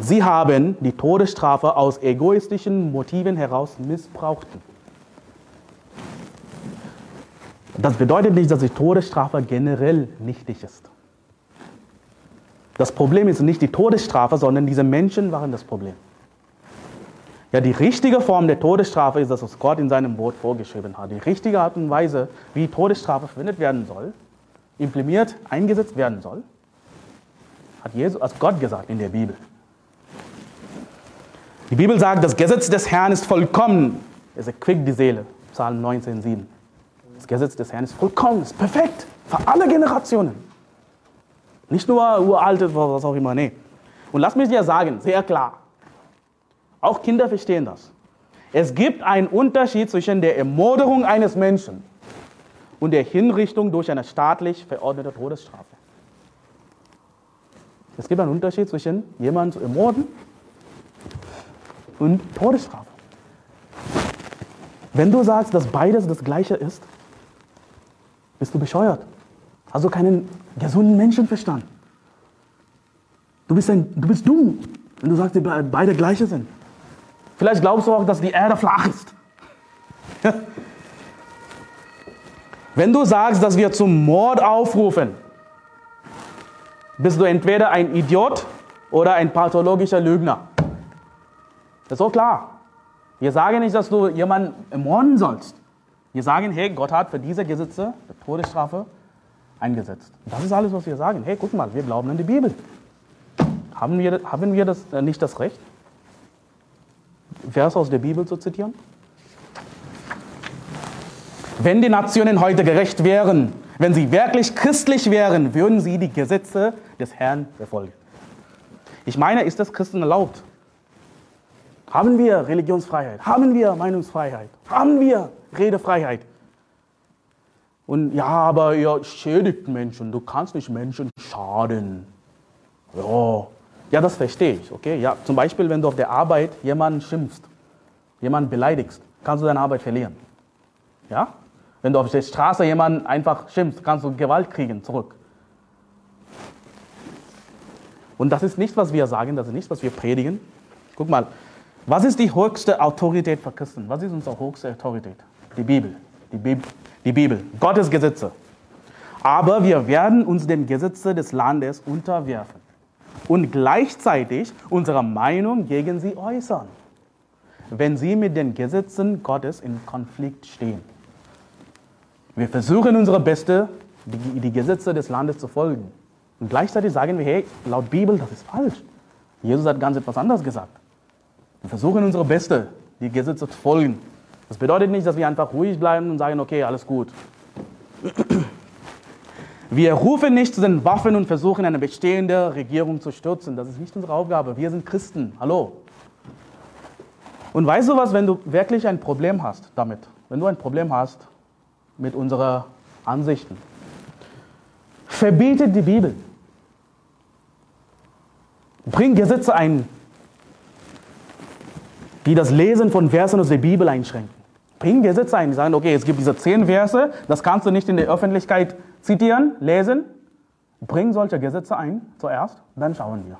[SPEAKER 1] Sie haben die Todesstrafe aus egoistischen Motiven heraus missbrauchten. Das bedeutet nicht, dass die Todesstrafe generell nichtig ist. Das Problem ist nicht die Todesstrafe, sondern diese Menschen waren das Problem. Ja, die richtige Form der Todesstrafe ist das, was Gott in seinem Wort vorgeschrieben hat. Die richtige Art und Weise, wie Todesstrafe verwendet werden soll, implementiert, eingesetzt werden soll, hat Jesus, als Gott gesagt in der Bibel. Die Bibel sagt, das Gesetz des Herrn ist vollkommen. Es erquickt die Seele. Psalm 19,7. Das Gesetz des Herrn ist vollkommen, ist perfekt für alle Generationen. Nicht nur uralte, was auch immer, nee. Und lass mich dir sagen, sehr klar, auch Kinder verstehen das. Es gibt einen Unterschied zwischen der Ermorderung eines Menschen und der Hinrichtung durch eine staatlich verordnete Todesstrafe. Es gibt einen Unterschied zwischen jemanden zu ermorden und Todesstrafe. Wenn du sagst, dass beides das Gleiche ist, bist du bescheuert. Hast du keinen gesunden Menschenverstand. Du bist, ein, du bist dumm, wenn du sagst, dass beide gleiche sind. Vielleicht glaubst du auch, dass die Erde flach ist. [LAUGHS] Wenn du sagst, dass wir zum Mord aufrufen, bist du entweder ein Idiot oder ein pathologischer Lügner. Das ist so klar. Wir sagen nicht, dass du jemanden ermorden sollst. Wir sagen, hey, Gott hat für diese Gesetze, die Todesstrafe, eingesetzt. Das ist alles, was wir sagen. Hey, guck mal, wir glauben an die Bibel. Haben wir, haben wir das, äh, nicht das Recht? Vers aus der Bibel zu zitieren? Wenn die Nationen heute gerecht wären, wenn sie wirklich christlich wären, würden sie die Gesetze des Herrn befolgen. Ich meine, ist das Christen erlaubt? Haben wir Religionsfreiheit? Haben wir Meinungsfreiheit? Haben wir Redefreiheit? Und ja, aber ihr schädigt Menschen, du kannst nicht Menschen schaden. Ja, ja, das verstehe ich. Okay? Ja, zum Beispiel, wenn du auf der Arbeit jemanden schimpfst, jemanden beleidigst, kannst du deine Arbeit verlieren. Ja? Wenn du auf der Straße jemanden einfach schimpfst, kannst du Gewalt kriegen zurück. Und das ist nicht, was wir sagen, das ist nicht, was wir predigen. Guck mal, was ist die höchste Autorität für Christen? Was ist unsere höchste Autorität? Die Bibel. Die Bibel, die Bibel. Gottes Gesetze. Aber wir werden uns den Gesetzen des Landes unterwerfen. und gleichzeitig unsere Meinung gegen sie äußern, wenn sie mit den Gesetzen Gottes in Konflikt stehen. Wir versuchen unsere Beste, die, die Gesetze des Landes zu folgen. Und gleichzeitig sagen wir, hey, laut Bibel, das ist falsch. Jesus hat ganz etwas anderes gesagt. Wir versuchen unsere Beste, die Gesetze zu folgen. Das bedeutet nicht, dass wir einfach ruhig bleiben und sagen, okay, alles gut. [CLEARS THROAT] Wir rufen nicht zu den Waffen und versuchen, eine bestehende Regierung zu stürzen. Das ist nicht unsere Aufgabe. Wir sind Christen. Hallo. Und weißt du was, wenn du wirklich ein Problem hast damit, wenn du ein Problem hast mit unseren Ansichten, verbietet die Bibel. Bring Gesetze ein, die das Lesen von Versen aus der Bibel einschränken. Bring Gesetze ein, die sagen, okay, es gibt diese zehn Verse, das kannst du nicht in der Öffentlichkeit zitieren, lesen. Bring solche Gesetze ein zuerst, dann schauen wir.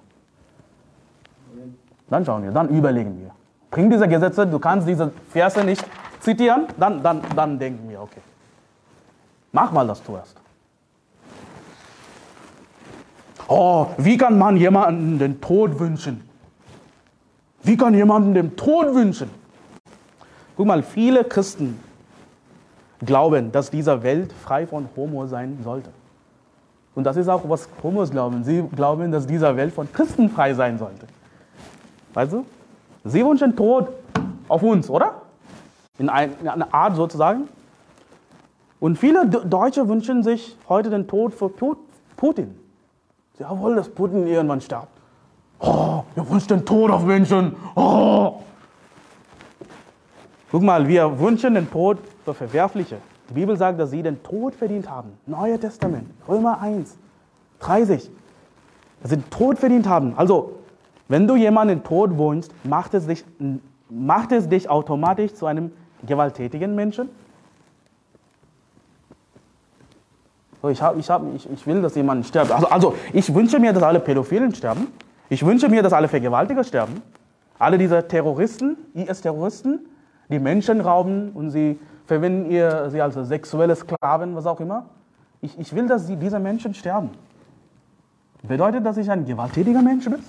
[SPEAKER 1] Dann schauen wir, dann überlegen wir. Bring diese Gesetze, du kannst diese Verse nicht zitieren, dann, dann, dann denken wir, okay. Mach mal das zuerst. Oh, wie kann man jemanden den Tod wünschen? Wie kann jemanden den Tod wünschen? Guck mal, viele Christen glauben, dass diese Welt frei von Homo sein sollte. Und das ist auch, was Homos glauben. Sie glauben, dass diese Welt von Christen frei sein sollte. Weißt du? Sie wünschen Tod auf uns, oder? In, einer Art sozusagen. Und viele Deutsche wünschen sich heute den Tod für Putin. Sie wollen, dass Putin irgendwann stirbt. Oh, ihr wünscht den Tod auf Menschen. Oh. Guck mal, wir wünschen den Tod für Verwerfliche. Die Bibel sagt, dass sie den Tod verdient haben. Neues Testament, Römer 1, 30. Dass sie den Tod verdient haben. Also, wenn du jemanden den Tod wünschst, macht es dich, macht es dich automatisch zu einem gewalttätigen Menschen? So, ich, hab, ich, hab, ich, ich will, dass jemand stirbt. Also, also, ich wünsche mir, dass alle Pädophilen sterben. Ich wünsche mir, dass alle Vergewaltiger sterben. Alle diese Terroristen, IS-Terroristen, die Menschen rauben und sie verwenden ihr, sie als sexuelle Sklaven, was auch immer. Ich, ich will, dass sie, diese Menschen sterben. Bedeutet, dass ich ein gewalttätiger Mensch bin?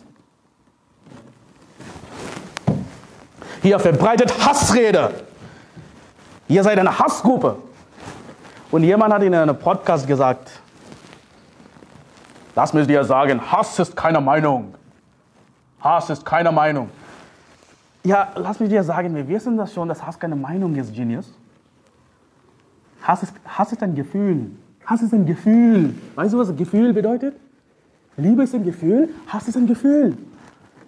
[SPEAKER 1] Hier verbreitet Hassrede. Ihr seid eine Hassgruppe. Und jemand hat in einem Podcast gesagt, das müsst ihr sagen, Hass ist keine Meinung. Hass ist keine Meinung. Ja, lass mich dir sagen, wir wissen das schon, dass Hass keine Meinung ist, Genius. Hass ist, Hass ist ein Gefühl. Hass ist ein Gefühl. Weißt du, was Gefühl bedeutet? Liebe ist ein Gefühl, Hass ist ein Gefühl.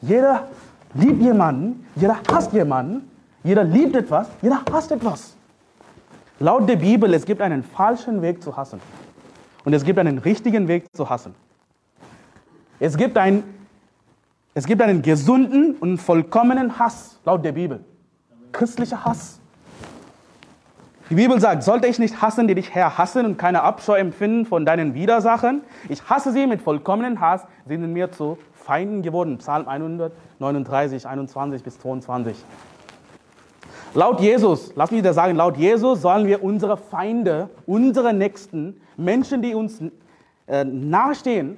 [SPEAKER 1] Jeder liebt jemanden, jeder hasst jemanden, jeder liebt etwas, jeder hasst etwas. Laut der Bibel, es gibt einen falschen Weg zu hassen. Und es gibt einen richtigen Weg zu hassen. Es gibt einen es gibt einen gesunden und vollkommenen Hass, laut der Bibel. Christlicher Hass. Die Bibel sagt, sollte ich nicht hassen, die dich hassen und keine Abscheu empfinden von deinen Widersachern? Ich hasse sie mit vollkommenen Hass, sie sind mir zu Feinden geworden. Psalm 139, 21 bis 22. Laut Jesus, lass mich das sagen, laut Jesus sollen wir unsere Feinde, unsere Nächsten, Menschen, die uns äh, nahestehen,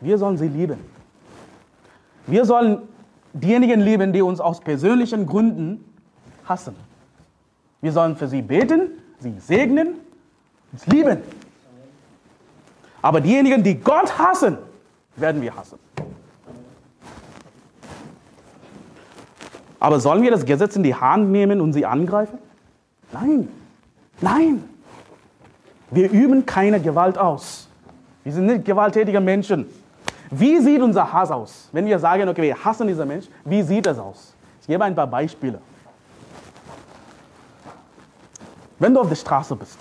[SPEAKER 1] wir sollen sie lieben. Wir sollen diejenigen lieben, die uns aus persönlichen Gründen hassen. Wir sollen für sie beten, sie segnen, uns lieben. Aber diejenigen, die Gott hassen, werden wir hassen. Aber sollen wir das Gesetz in die Hand nehmen und sie angreifen? Nein, nein. Wir üben keine Gewalt aus. Wir sind nicht gewalttätige Menschen. Wie sieht unser Hass aus? Wenn wir sagen, okay, wir hassen diesen Mensch, wie sieht es aus? Ich gebe ein paar Beispiele. Wenn du auf der Straße bist,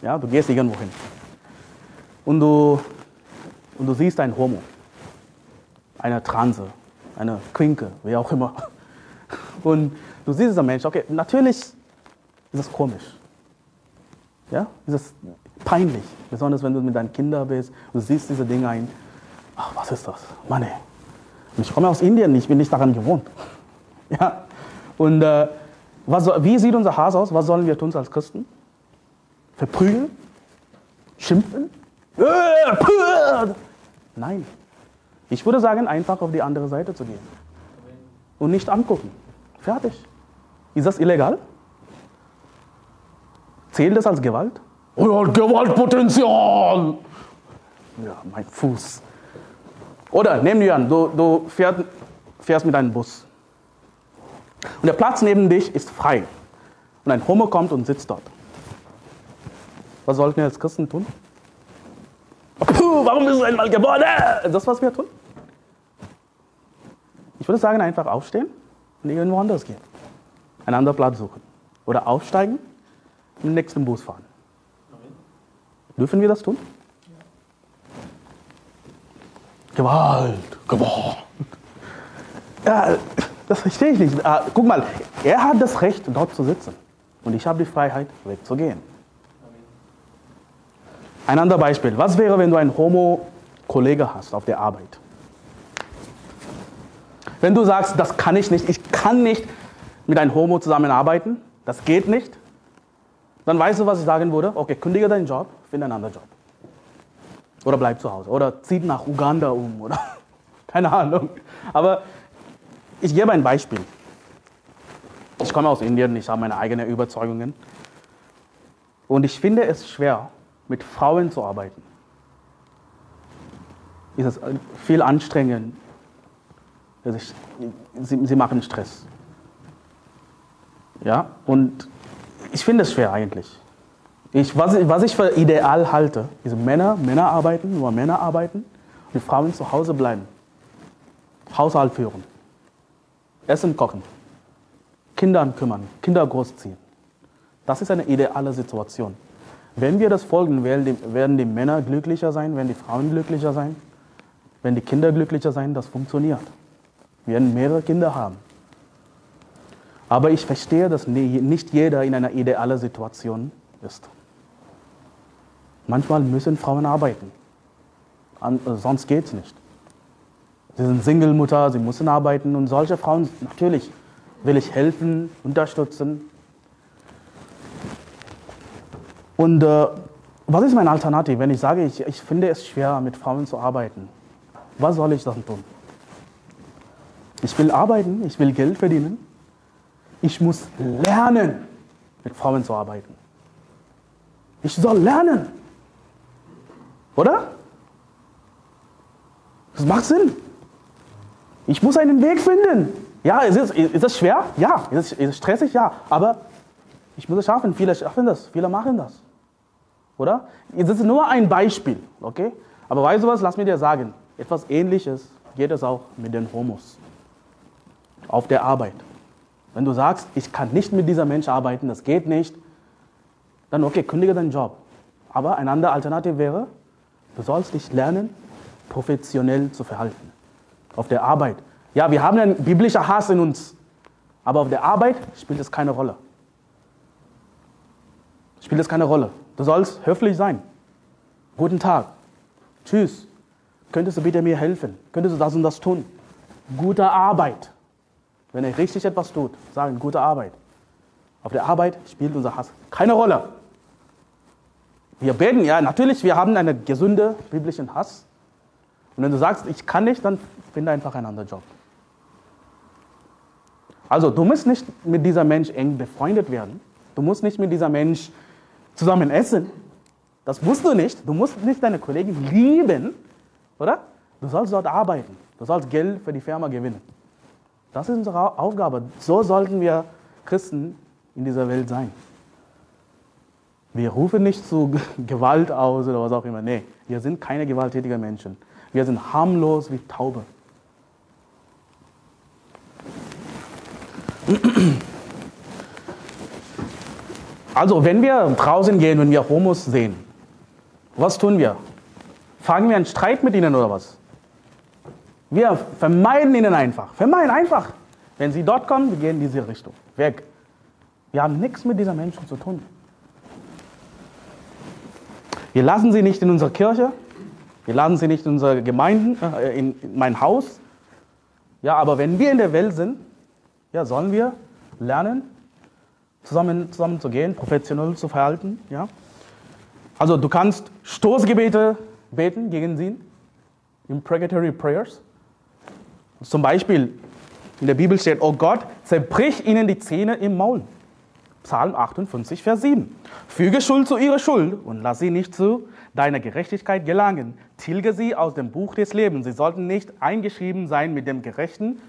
[SPEAKER 1] ja, du gehst irgendwo hin und du, und du siehst einen Homo, eine Transe, eine Quinke, wie auch immer, und du siehst diesen Mensch, okay, natürlich ist es komisch. Ja, ist es peinlich. Besonders wenn du mit deinen Kindern bist und siehst diese Dinge ein. Ach, was ist das? Mann, ey. Ich komme aus Indien, ich bin nicht daran gewohnt. [LAUGHS] Ja? Und äh, was, wie sieht unser Hass aus? Was sollen wir tun als Christen? Verprügeln? Schimpfen? [LAUGHS] Nein. Ich würde sagen, einfach auf die andere Seite zu gehen. Und nicht angucken. Fertig. Ist das illegal? Zählt das als Gewalt? Oh ja, Gewaltpotenzial! Ja, mein Fuß. Oder nehmen wir an, du, du fährst, fährst mit einem Bus. Und der Platz neben dich ist frei. Und ein Homo kommt und sitzt dort. Was sollten wir als Christen tun? Puh, warum bist du einmal geboren? Das, was wir tun? Ich würde sagen, einfach aufstehen und irgendwo anders gehen. Einen anderen Platz suchen. Oder aufsteigen und den nächsten Bus fahren. Dürfen wir das tun? Gewalt, Gewalt. Ja, das verstehe ich nicht. Ah, guck mal, er hat das Recht, dort zu sitzen. Und ich habe die Freiheit, wegzugehen. Ein anderes Beispiel. Was wäre, wenn du einen Homo-Kollege hast auf der Arbeit? Wenn du sagst, das kann ich nicht, ich kann nicht mit einem Homo zusammenarbeiten, das geht nicht, dann weißt du, was ich sagen würde? Okay, kündige deinen Job, finde einen anderen Job. Oder bleib zu Hause. Oder zieht nach Uganda um. Oder [LAUGHS] keine Ahnung. Aber ich gebe ein Beispiel. Ich komme aus Indien, ich habe meine eigenen Überzeugungen. Und ich finde es schwer, mit Frauen zu arbeiten. Ist es viel anstrengend. Sie, sie machen Stress. Ja, und ich finde es schwer eigentlich. Ich, was, ich, was ich für ideal halte, ist Männer, Männer arbeiten, nur Männer arbeiten und Frauen zu Hause bleiben. Haushalt führen. Essen kochen. Kinder kümmern, Kinder großziehen. Das ist eine ideale Situation. Wenn wir das folgen, werden die, werden die Männer glücklicher sein, werden die Frauen glücklicher sein, werden die Kinder glücklicher sein, das funktioniert. Wir werden mehrere Kinder haben. Aber ich verstehe, dass nicht jeder in einer idealen Situation ist. Manchmal müssen Frauen arbeiten, sonst geht es nicht. Sie sind Single-Mutter, sie müssen arbeiten und solche Frauen, natürlich will ich helfen, unterstützen, und äh, was ist meine Alternative, wenn ich sage, ich, ich finde es schwer, mit Frauen zu arbeiten? Was soll ich dann tun? Ich will arbeiten, ich will Geld verdienen. Ich muss lernen, mit Frauen zu arbeiten. Ich soll lernen. Oder? Das macht Sinn. Ich muss einen Weg finden. Ja, ist, es, ist das schwer? Ja. Ist es, stressig? Ja. Aber ich muss es schaffen. Viele schaffen das. Viele machen das. Oder? Das ist nur ein Beispiel, okay? Aber weißt du was, lass mir dir sagen, etwas Ähnliches geht es auch mit den Homos. Auf der Arbeit. Wenn du sagst, ich kann nicht mit dieser Mensch arbeiten, das geht nicht, dann okay, kündige deinen Job. Aber eine andere Alternative wäre, du sollst dich lernen, professionell zu verhalten. Auf der Arbeit. Ja, wir haben einen biblischen Hass in uns, aber auf der Arbeit spielt es keine Rolle. Spielt es keine Rolle. Du sollst höflich sein. Guten Tag. Tschüss. Könntest du bitte mir helfen? Könntest du das und das tun? Gute Arbeit. Wenn er richtig etwas tut, sagen gute Arbeit. Auf der Arbeit spielt unser Hass keine Rolle. Wir beten, ja, natürlich, wir haben einen gesunden biblischen Hass. Und wenn du sagst, ich kann nicht, dann finde einfach einen anderen Job. Also, du musst nicht mit dieser Mensch eng befreundet werden. Du musst nicht mit dieser Mensch zusammen essen. Das musst du nicht. Du musst nicht deine Kollegen lieben, oder? Du sollst dort arbeiten. Du sollst Geld für die Firma gewinnen. Das ist unsere Aufgabe. So sollten wir Christen in dieser Welt sein. Wir rufen nicht zu Gewalt aus oder was auch immer. Nee, wir sind keine gewalttätigen Menschen. Wir sind harmlos wie Taube. Also, wenn wir draußen gehen und wir Homos sehen, was tun wir? Fangen wir einen Streit mit ihnen oder was? Wir vermeiden ihnen einfach. Vermeiden einfach. Wenn sie dort kommen, wir gehen in diese Richtung. Weg. Wir haben nichts mit dieser Menschen zu tun. Wir lassen sie nicht in unsere Kirche. Wir lassen sie nicht in unsere Gemeinden, äh, in, in mein Haus. Ja, aber wenn wir in der Welt sind, ja, sollen wir lernen, zusammen, zusammen zu gehen, professionell zu verhalten. Ja? Also du kannst Stoßgebete beten gegen sie. Imprecatory Prayers. Zum Beispiel in der Bibel steht, oh Gott, zerbrich ihnen die Zähne im Maul. Psalm 58, Vers 7. Füge Schuld zu ihrer Schuld und lass sie nicht zu deiner Gerechtigkeit gelangen. Tilge sie aus dem Buch des Lebens. Sie sollten nicht eingeschrieben sein mit dem Gerechten,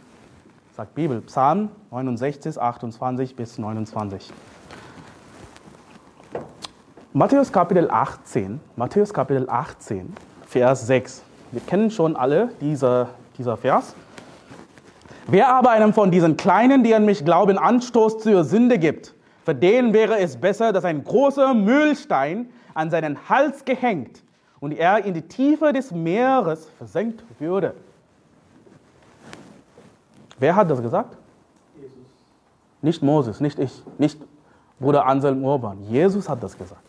[SPEAKER 1] sagt Bibel. Psalm 69, 28 bis 29. Matthäus Kapitel 18, Matthäus Kapitel 18, Vers 6. Wir kennen schon alle dieser, dieser Vers. Wer aber einem von diesen Kleinen, die an mich glauben, Anstoß zur Sünde gibt, für den wäre es besser, dass ein großer Mühlstein an seinen Hals gehängt und er in die Tiefe des Meeres versenkt würde. Wer hat das gesagt? Jesus. Nicht Moses, nicht ich, nicht Bruder Anselm Urban. Jesus hat das gesagt.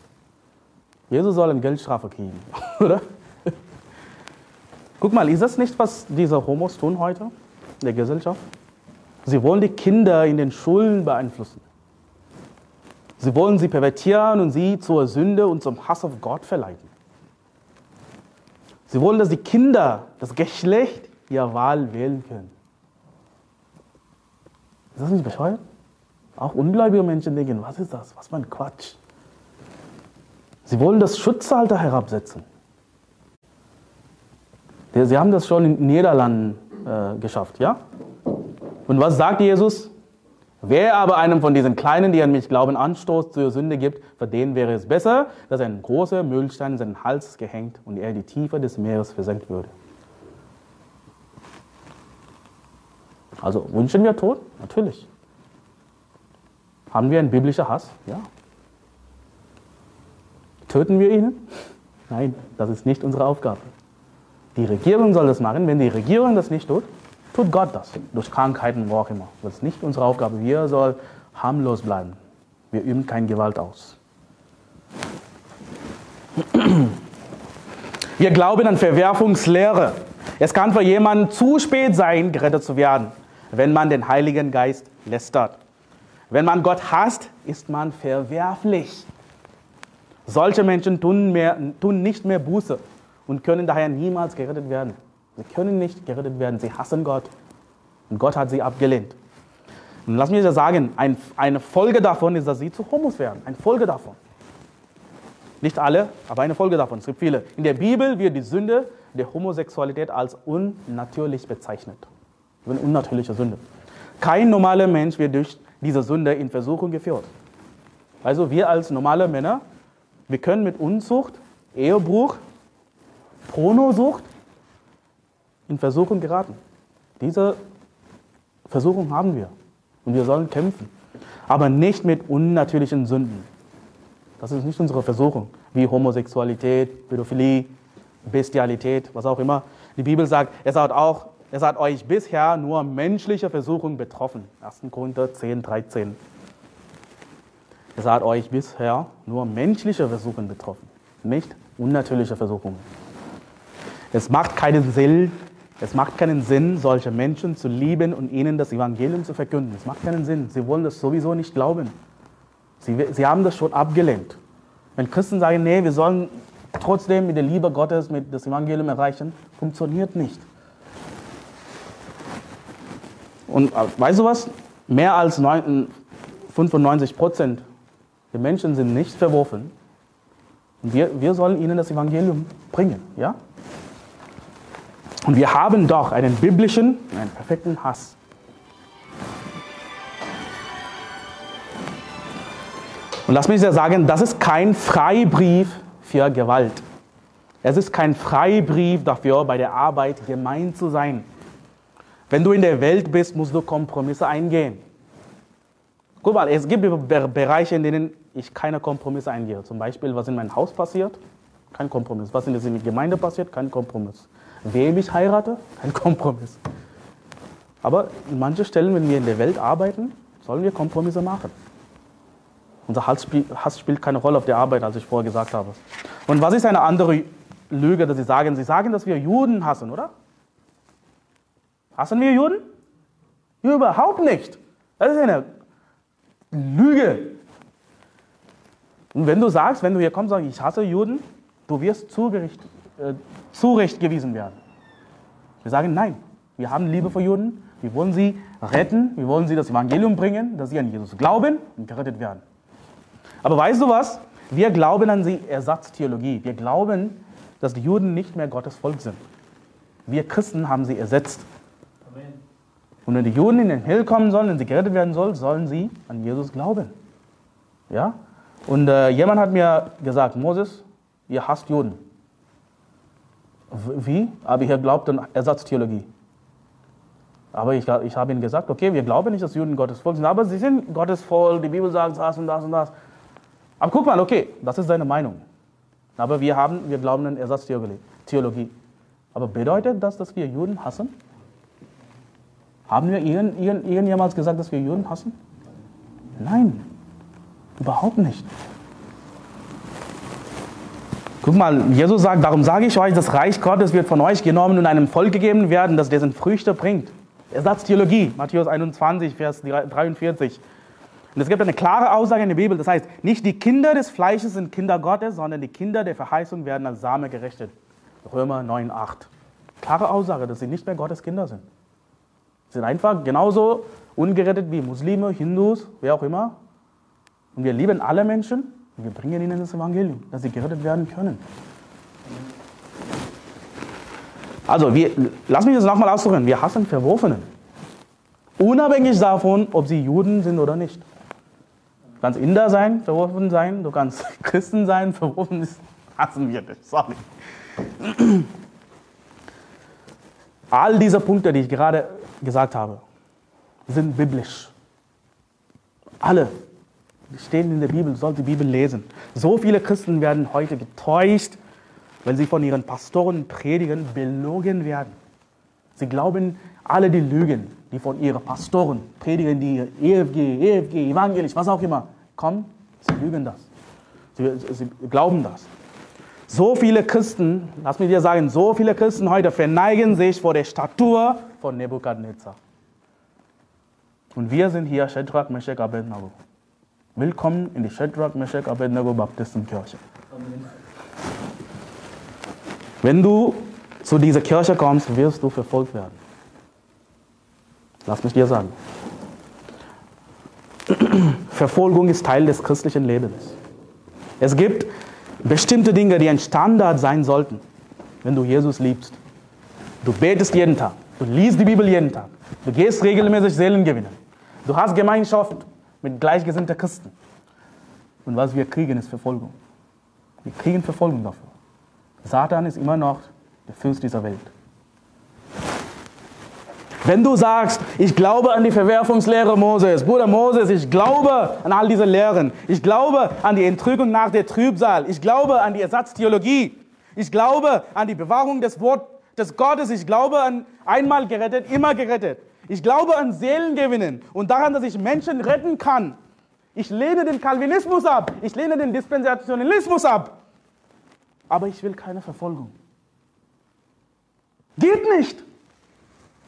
[SPEAKER 1] Jesus soll eine Geldstrafe kriegen, [LAUGHS] oder? Guck mal, ist das nicht, was diese Homos tun heute der Gesellschaft? Sie wollen die Kinder in den Schulen beeinflussen. Sie wollen sie pervertieren und sie zur Sünde und zum Hass auf Gott verleiten. Sie wollen, dass die Kinder, das Geschlecht ihrer Wahl wählen können. Ist das nicht bescheuert? Auch ungläubige Menschen denken, was ist das? Was für ein Quatsch. Sie wollen das Schutzalter herabsetzen. Sie haben das schon in den Niederlanden äh, geschafft, ja? Und was sagt Jesus? Wer aber einem von diesen Kleinen, die an mich glauben, Anstoß zur Sünde gibt, für den wäre es besser, dass ein großer Müllstein in seinen Hals gehängt und er in die Tiefe des Meeres versenkt würde. Also wünschen wir Tod? Natürlich. Haben wir einen biblischen Hass? Ja. Töten wir ihn? Nein, das ist nicht unsere Aufgabe. Die Regierung soll das machen. Wenn die Regierung das nicht tut, tut Gott das. Durch Krankheiten, wo auch immer. Das ist nicht unsere Aufgabe. Wir sollen harmlos bleiben. Wir üben keine Gewalt aus. Wir glauben an Verwerfungslehre. Es kann für jemanden zu spät sein, gerettet zu werden, wenn man den Heiligen Geist lästert. Wenn man Gott hasst, ist man verwerflich. Solche Menschen tun, mehr, tun nicht mehr Buße und können daher niemals gerettet werden. Sie können nicht gerettet werden. Sie hassen Gott. Und Gott hat sie abgelehnt. Und lass mich das sagen, ein, eine Folge davon ist, dass sie zu Homos werden. Eine Folge davon. Nicht alle, aber eine Folge davon. Es gibt viele. In der Bibel wird die Sünde der Homosexualität als unnatürlich bezeichnet. Eine unnatürliche Sünde. Kein normaler Mensch wird durch diese Sünde in Versuchung geführt. Also wir als normale Männer, wir können mit Unzucht, Ehebruch, Pornosucht in Versuchung geraten. Diese Versuchung haben wir und wir sollen kämpfen, aber nicht mit unnatürlichen Sünden. Das ist nicht unsere Versuchung, wie Homosexualität, Pädophilie, Bestialität, was auch immer. Die Bibel sagt, es hat auch es hat euch bisher nur menschliche Versuchung betroffen. 1. Korinther 10, 13. Es hat euch bisher nur menschliche Versuchungen betroffen, nicht unnatürliche Versuchungen. Es macht keinen Sinn, es macht keinen Sinn, solche Menschen zu lieben und ihnen das Evangelium zu verkünden. Es macht keinen Sinn. Sie wollen das sowieso nicht glauben. Sie, sie haben das schon abgelehnt. Wenn Christen sagen, nee, wir sollen trotzdem mit der Liebe Gottes mit das Evangelium erreichen, funktioniert nicht. Und äh, weißt du was? Mehr als 95 Prozent der Menschen sind nicht verworfen. Und wir, wir sollen ihnen das Evangelium bringen. Ja? Und wir haben doch einen biblischen, einen perfekten Hass. Und lass mich dir sagen, das ist kein Freibrief für Gewalt. Es ist kein Freibrief dafür, bei der Arbeit gemein zu sein. Wenn du in der Welt bist, musst du Kompromisse eingehen. Guck mal, es gibt Bereiche, in denen ich keine Kompromisse eingehe. Zum Beispiel, was in meinem Haus passiert, kein Kompromiss. Was in der Gemeinde passiert, kein Kompromiss. Wem ich heirate? Kein Kompromiss. Aber in manchen Stellen, wenn wir in der Welt arbeiten, sollen wir Kompromisse machen. Unser Hass spielt keine Rolle auf der Arbeit, als ich vorher gesagt habe. Und was ist eine andere Lüge, dass Sie sagen? Sie sagen, dass wir Juden hassen, oder? Hassen wir Juden? Überhaupt nicht. Das ist eine Lüge. Und wenn du sagst, wenn du hier kommst und sagst, ich hasse Juden, du wirst zugerichtet äh, zurechtgewiesen werden. Wir sagen nein. Wir haben Liebe für Juden. Wir wollen sie retten. Wir wollen sie das Evangelium bringen, dass sie an Jesus glauben und gerettet werden. Aber weißt du was? Wir glauben an die Ersatztheologie. Wir glauben, dass die Juden nicht mehr Gottes Volk sind. Wir Christen haben sie ersetzt. Amen. Und wenn die Juden in den Himmel kommen sollen, wenn sie gerettet werden sollen, sollen sie an Jesus glauben. Ja? Und äh, jemand hat mir gesagt, Moses, ihr hasst Juden. Wie? Aber ihr glaubt an Ersatztheologie. Aber ich, ich habe ihnen gesagt, okay, wir glauben nicht, dass Juden Gottes Volk sind, aber sie sind Gottes Volk, die Bibel sagt das und das und das. Aber guck mal, okay, das ist seine Meinung. Aber wir, haben, wir glauben an Ersatztheologie. Aber bedeutet das, dass wir Juden hassen? Haben wir irgend, irgend, irgendjemals gesagt, dass wir Juden hassen? Nein, überhaupt nicht. Guck mal, Jesus sagt, darum sage ich euch, das Reich Gottes wird von euch genommen und einem Volk gegeben werden, das dessen Früchte bringt. Ersatztheologie, Matthäus 21, Vers 43. Und es gibt eine klare Aussage in der Bibel, das heißt, nicht die Kinder des Fleisches sind Kinder Gottes, sondern die Kinder der Verheißung werden als Same gerechnet. Römer 9, 8. Klare Aussage, dass sie nicht mehr Gottes Kinder sind. Sie sind einfach genauso ungerettet wie Muslime, Hindus, wer auch immer. Und wir lieben alle Menschen und wir bringen ihnen das Evangelium, dass sie gerettet werden können. Also, wir, lass mich das nochmal ausdrücken. Wir hassen Verworfenen. Unabhängig davon, ob sie Juden sind oder nicht. Du kannst Inder sein, verworfen sein, du kannst [LAUGHS] Christen sein, verworfen ist, hassen wir nicht. Sorry. All diese Punkte, die ich gerade gesagt habe, sind biblisch. Alle stehen in der Bibel, soll die Bibel lesen. So viele Christen werden heute getäuscht, wenn sie von ihren Pastoren predigen, belogen werden. Sie glauben alle die Lügen, die von ihren Pastoren predigen, die EFG, EFG, evangelisch, was auch immer, kommen, sie lügen das. Sie, sie glauben das. So viele Christen, lass mich dir sagen, so viele Christen heute verneigen sich vor der Statur von Nebukadnezar. Und wir sind hier Shadrach, Meshach, Abednego. Willkommen in die Shadrach, Meshach, Abednego Baptistenkirche. Wenn du zu dieser Kirche kommst, wirst du verfolgt werden. Lass mich dir sagen. [CLEARS THROAT] Verfolgung ist Teil des christlichen Lebens. Es gibt bestimmte Dinge, die ein Standard sein sollten, wenn du Jesus liebst. Du betest jeden Tag, du liest die Bibel jeden Tag, du gehst regelmäßig Seelen gewinnen, du hast Gemeinschaft mit gleichgesinnten Christen. Und was wir kriegen, ist Verfolgung. Wir kriegen Verfolgung dafür. Satan ist immer noch der Fürst dieser Welt. Wenn du sagst, ich glaube an die Verwerfungslehre Moses, Bruder Moses, ich glaube an all diese Lehren, ich glaube an die Entrückung nach der Trübsal, ich glaube an die Ersatztheologie, ich glaube an die Bewahrung des Wortes des Gottes, ich glaube an einmal gerettet, immer gerettet. Ich glaube an Seelengewinnen und daran, dass ich Menschen retten kann. Ich lehne den Calvinismus ab, ich lehne den Dispensationalismus ab, aber ich will keine Verfolgung. Geht nicht.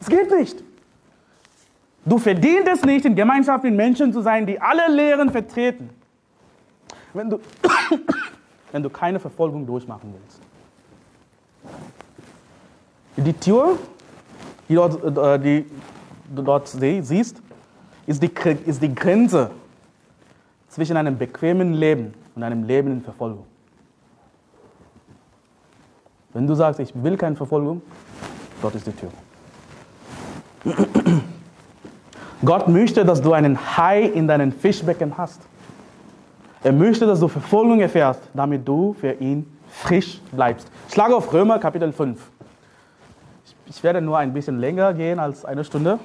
[SPEAKER 1] Es geht nicht. Du verdienst es nicht, in Gemeinschaft mit Menschen zu sein, die alle Lehren vertreten, wenn du, [COUGHS] wenn du keine Verfolgung durchmachen willst. Die Tür, die, dort, äh, die du dort siehst, ist die, ist die Grenze zwischen einem bequemen Leben und einem Leben in Verfolgung. Wenn du sagst, ich will keine Verfolgung, dort ist die Tür. [CLEARS THROAT] Gott möchte, dass du einen Hai in deinem Fischbecken hast. Er möchte, dass du Verfolgung erfährst, damit du für ihn frisch bleibst. Ich schlage auf Römer Kapitel 5. Ich werde nur ein bisschen länger gehen als eine Stunde.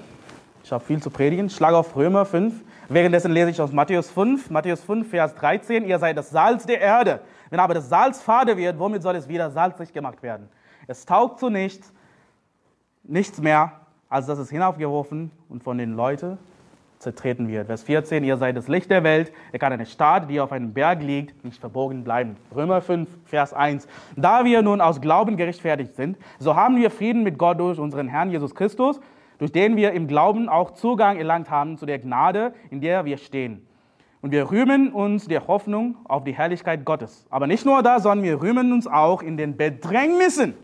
[SPEAKER 1] Ich habe viel zu predigen. Ich schlage auf Römer 5. Währenddessen lese ich aus Matthäus 5, Matthäus 5, Vers 13. Ihr seid das Salz der Erde. Wenn aber das Salz fade wird, womit soll es wieder salzig gemacht werden? Es taugt zu nichts, nichts mehr, als dass es hinaufgeworfen und von den Leuten zertreten wird. Vers 14, ihr seid das Licht der Welt. Er kann eine Stadt, die auf einem Berg liegt, nicht verborgen bleiben. Römer 5, Vers 1. Da wir nun aus Glauben gerechtfertigt sind, so haben wir Frieden mit Gott durch unseren Herrn Jesus Christus, durch den wir im Glauben auch Zugang erlangt haben zu der Gnade, in der wir stehen. Und wir rühmen uns der Hoffnung auf die Herrlichkeit Gottes. Aber nicht nur da, sondern wir rühmen uns auch in den Bedrängnissen,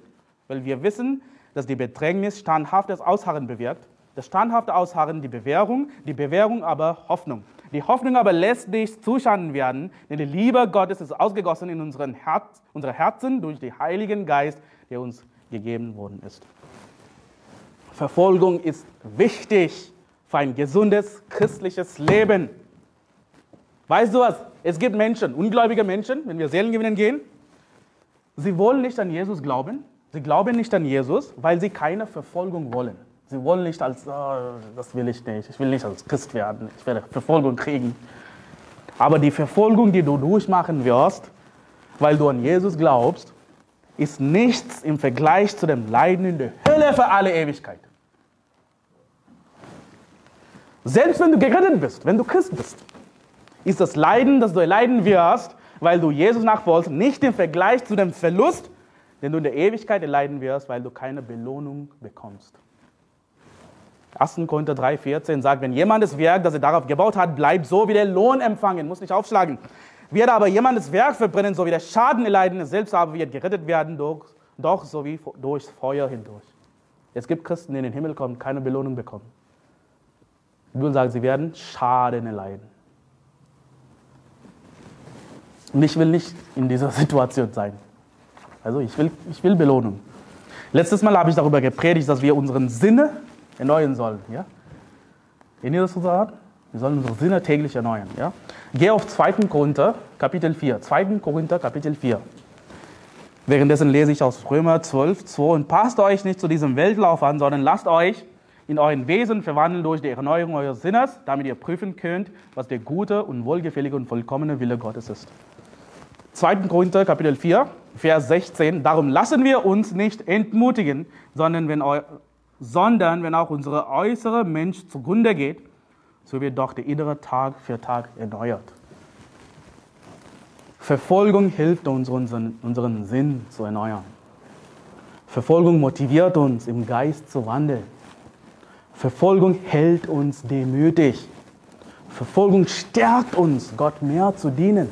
[SPEAKER 1] weil wir wissen, dass die Bedrängnis standhaftes Ausharren bewirkt. Das standhafte Ausharren die Bewährung, die Bewährung aber Hoffnung. Die Hoffnung aber lässt nicht zustanden werden, denn die Liebe Gottes ist ausgegossen in unseren Herz, unsere Herzen durch den Heiligen Geist, der uns gegeben worden ist. Verfolgung ist wichtig für ein gesundes christliches Leben. Weißt du was? Es gibt Menschen, ungläubige Menschen, wenn wir Seelen gewinnen gehen, sie wollen nicht an Jesus glauben. Sie glauben nicht an Jesus, weil sie keine Verfolgung wollen. Sie wollen nicht als, oh, das will ich nicht, ich will nicht als Christ werden, ich werde Verfolgung kriegen. Aber die Verfolgung, die du durchmachen wirst, weil du an Jesus glaubst, ist nichts im Vergleich zu dem Leiden in der Hölle für alle Ewigkeit. Selbst wenn du gerettet bist, wenn du Christ bist, ist das Leiden, das du erleiden wirst, weil du Jesus nachfolgst, nicht im Vergleich zu dem Verlust, den du in der Ewigkeit erleiden wirst, weil du keine Belohnung bekommst. 1. Korinther 3,14 sagt, wenn jemand das Werk, das er darauf gebaut hat, bleibt so wie der Lohn empfangen, muss nicht aufschlagen. Wird aber jemand das Werk verbrennen, so wie der Schaden erleiden, es selbst aber wird gerettet werden, doch, doch so wie durchs Feuer hindurch. Es gibt Christen, die in den Himmel kommen, keine Belohnung bekommen. Die Bibel sagt, sie werden Schaden erleiden. Und ich will nicht in dieser [LAUGHS] Situation sein. Also ich will, ich will Belohnung. Letztes Mal habe ich darüber gepredigt, dass wir unseren Sinne erneuern sollen. Ja? Wenn ihr das so sagt, wir sollen unsere Sinne täglich erneuern. Ja? Geh auf 2. Korinther, Kapitel 4. 2. Korinther, Kapitel 4. Währenddessen lese ich aus Römer 12, 2. Und passt euch nicht zu diesem Weltlauf an, sondern lasst euch in euren Wesen verwandeln durch die Erneuerung eures Sinnes, damit ihr prüfen könnt, was der gute und wohlgefällige und vollkommene Wille Gottes ist. 2. Korinther, Kapitel 4, Vers 16. Darum lassen wir uns nicht entmutigen, sondern wenn, sondern wenn auch unsere äußere Mensch zugrunde geht, so wird doch der innere Tag für Tag erneuert. Verfolgung hilft uns, unseren, unseren Sinn zu erneuern. Verfolgung motiviert uns, im Geist zu wandeln. Verfolgung hält uns demütig. Verfolgung stärkt uns, Gott mehr zu dienen.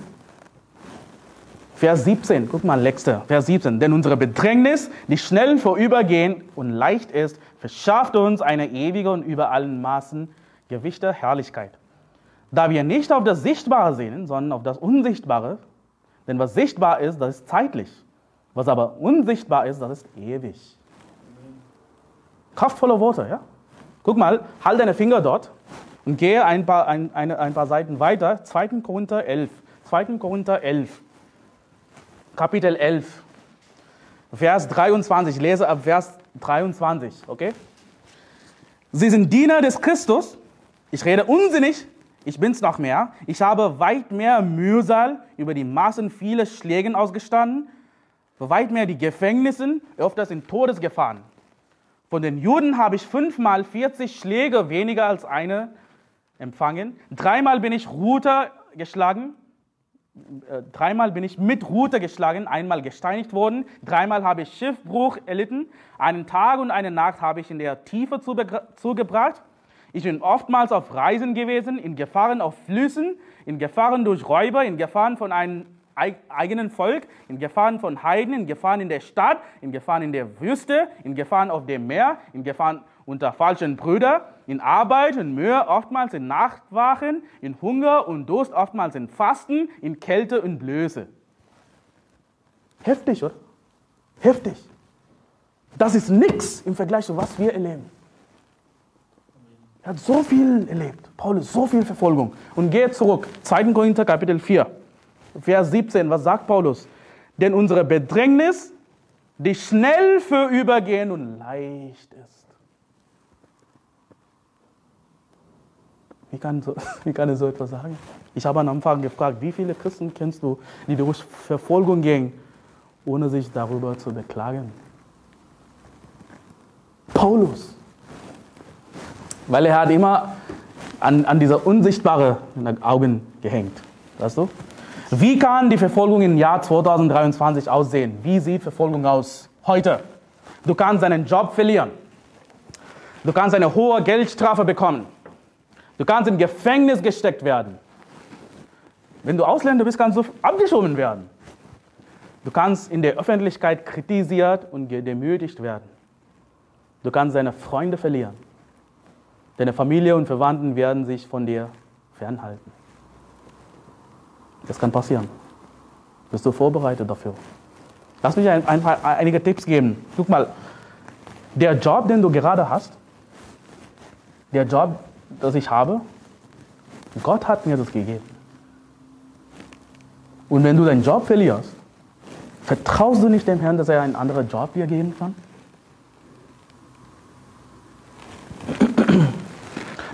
[SPEAKER 1] Vers 17, guck mal, letzter, Vers 17. Denn unsere Bedrängnis, die schnell vorübergehen und leicht ist, verschafft uns eine ewige und über allen Maßen gewichte Herrlichkeit. Da wir nicht auf das Sichtbare sehen, sondern auf das Unsichtbare, denn was sichtbar ist, das ist zeitlich. Was aber unsichtbar ist, das ist ewig. Kraftvolle Worte, ja? Guck mal, halt deine Finger dort und gehe ein paar, ein, eine, ein paar Seiten weiter. 2. Korinther 11. 2. Korinther 11. Kapitel 11, Vers 23. Ich lese ab Vers 23, okay? Sie sind Diener des Christus. Ich rede unsinnig, ich bin's noch mehr. Ich habe weit mehr Mühsal über die Maßen vieler Schlägen ausgestanden, weit mehr die Gefängnissen, öfters in Todesgefahren. Von den Juden habe ich fünfmal 40 Schläge weniger als eine empfangen. Dreimal bin ich Ruter geschlagen äh, dreimal bin ich mit Rute geschlagen, einmal gesteinigt worden, dreimal habe ich Schiffbruch erlitten, einen Tag und eine Nacht habe ich in der Tiefe zugebracht. Ich bin oftmals auf Reisen gewesen, in Gefahren auf Flüssen, in Gefahren durch Räuber, in Gefahren von einem eigenen Volk, in Gefahren von Heiden, in Gefahren in der Stadt, in Gefahren in der Wüste, in Gefahren auf dem Meer, in Gefahren unter falschen Brüdern, in Arbeit und Mühe, oftmals in Nachtwachen, in Hunger und Durst, oftmals in Fasten, in Kälte und Blöße. Heftig, oder? Heftig. Das ist nichts im Vergleich zu was wir erleben. Er hat so viel erlebt, Paulus, so viel Verfolgung. Und geht zurück, 2. Korinther Kapitel 4, Vers 17, was sagt Paulus? Denn unsere Bedrängnis, die schnell vorübergehen und leicht ist. Wie kann, so, [LAUGHS] wie kann er so etwas sagen? Ich habe am Anfang gefragt, wie viele Christen kennst du, die durch Verfolgung gehen, ohne sich darüber zu beklagen? Paulus. Weil er hat immer an, an dieser unsichtbaren Augen gehängt. Weißt du? Wie kann die Verfolgung im Jahr 2023 aussehen? Wie sieht Verfolgung aus heute? Du kannst deinen Job verlieren. Du kannst eine hohe Geldstrafe bekommen. Du kannst im Gefängnis gesteckt werden. Wenn du Ausländer bist, kannst du abgeschoben werden. Du kannst in der Öffentlichkeit kritisiert und gedemütigt werden. Du kannst deine Freunde verlieren. Deine Familie und Verwandten werden sich von dir fernhalten. Das kann passieren. Bist du vorbereitet dafür? Lass mich ein, ein, einige Tipps geben. Guck mal, der Job, den du gerade hast, der Job, das ich habe, Gott hat mir das gegeben. Und wenn du deinen Job verlierst, vertraust du nicht dem Herrn, dass er einen anderen Job dir geben kann?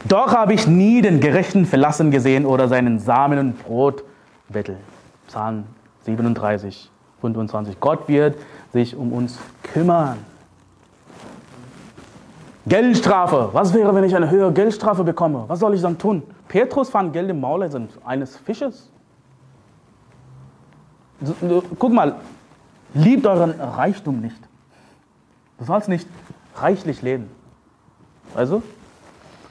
[SPEAKER 1] Doch habe ich nie den Gerechten verlassen gesehen oder seinen Samen und Brot betteln. Psalm 37, 25. Gott wird sich um uns kümmern. Geldstrafe. Was wäre, wenn ich eine höhere Geldstrafe bekomme? Was soll ich dann tun? Petrus fand Geld im Maul eines Fisches. Guck mal, liebt euren Reichtum nicht. Du sollst nicht reichlich leben. Also,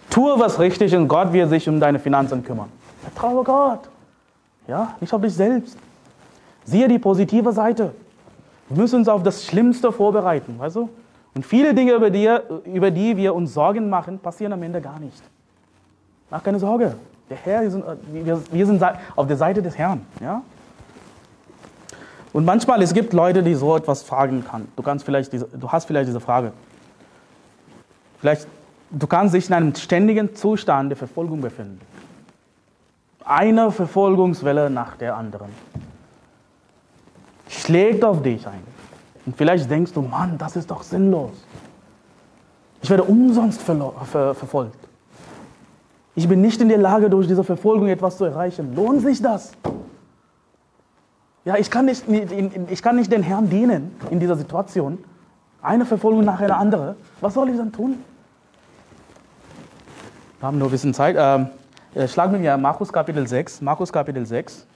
[SPEAKER 1] tue was richtig und Gott wird sich um deine Finanzen kümmern. Vertraue Gott. Ja, nicht auf dich selbst. Siehe die positive Seite. Wir müssen uns auf das Schlimmste vorbereiten, weißt du? Und viele Dinge, über die, über die wir uns Sorgen machen, passieren am Ende gar nicht. Mach keine Sorge. Der Herr, wir sind, wir sind auf der Seite des Herrn. Ja? Und manchmal, es gibt Leute, die so etwas fragen kann. Du, kannst vielleicht diese, du hast vielleicht diese Frage. Vielleicht, du kannst dich in einem ständigen Zustand der Verfolgung befinden. Eine Verfolgungswelle nach der anderen. Schlägt auf dich ein. Und vielleicht denkst du, Mann, das ist doch sinnlos. Ich werde umsonst ver ver verfolgt. Ich bin nicht in der Lage, durch diese Verfolgung etwas zu erreichen. Lohnt sich das? Ja, ich kann nicht, ich kann nicht den Herrn dienen in dieser Situation. Eine Verfolgung nach einer anderen. Was soll ich dann tun? Wir haben nur ein bisschen Zeit. Ähm, äh, schlag mir ja Markus Kapitel 6. Markus Kapitel 6.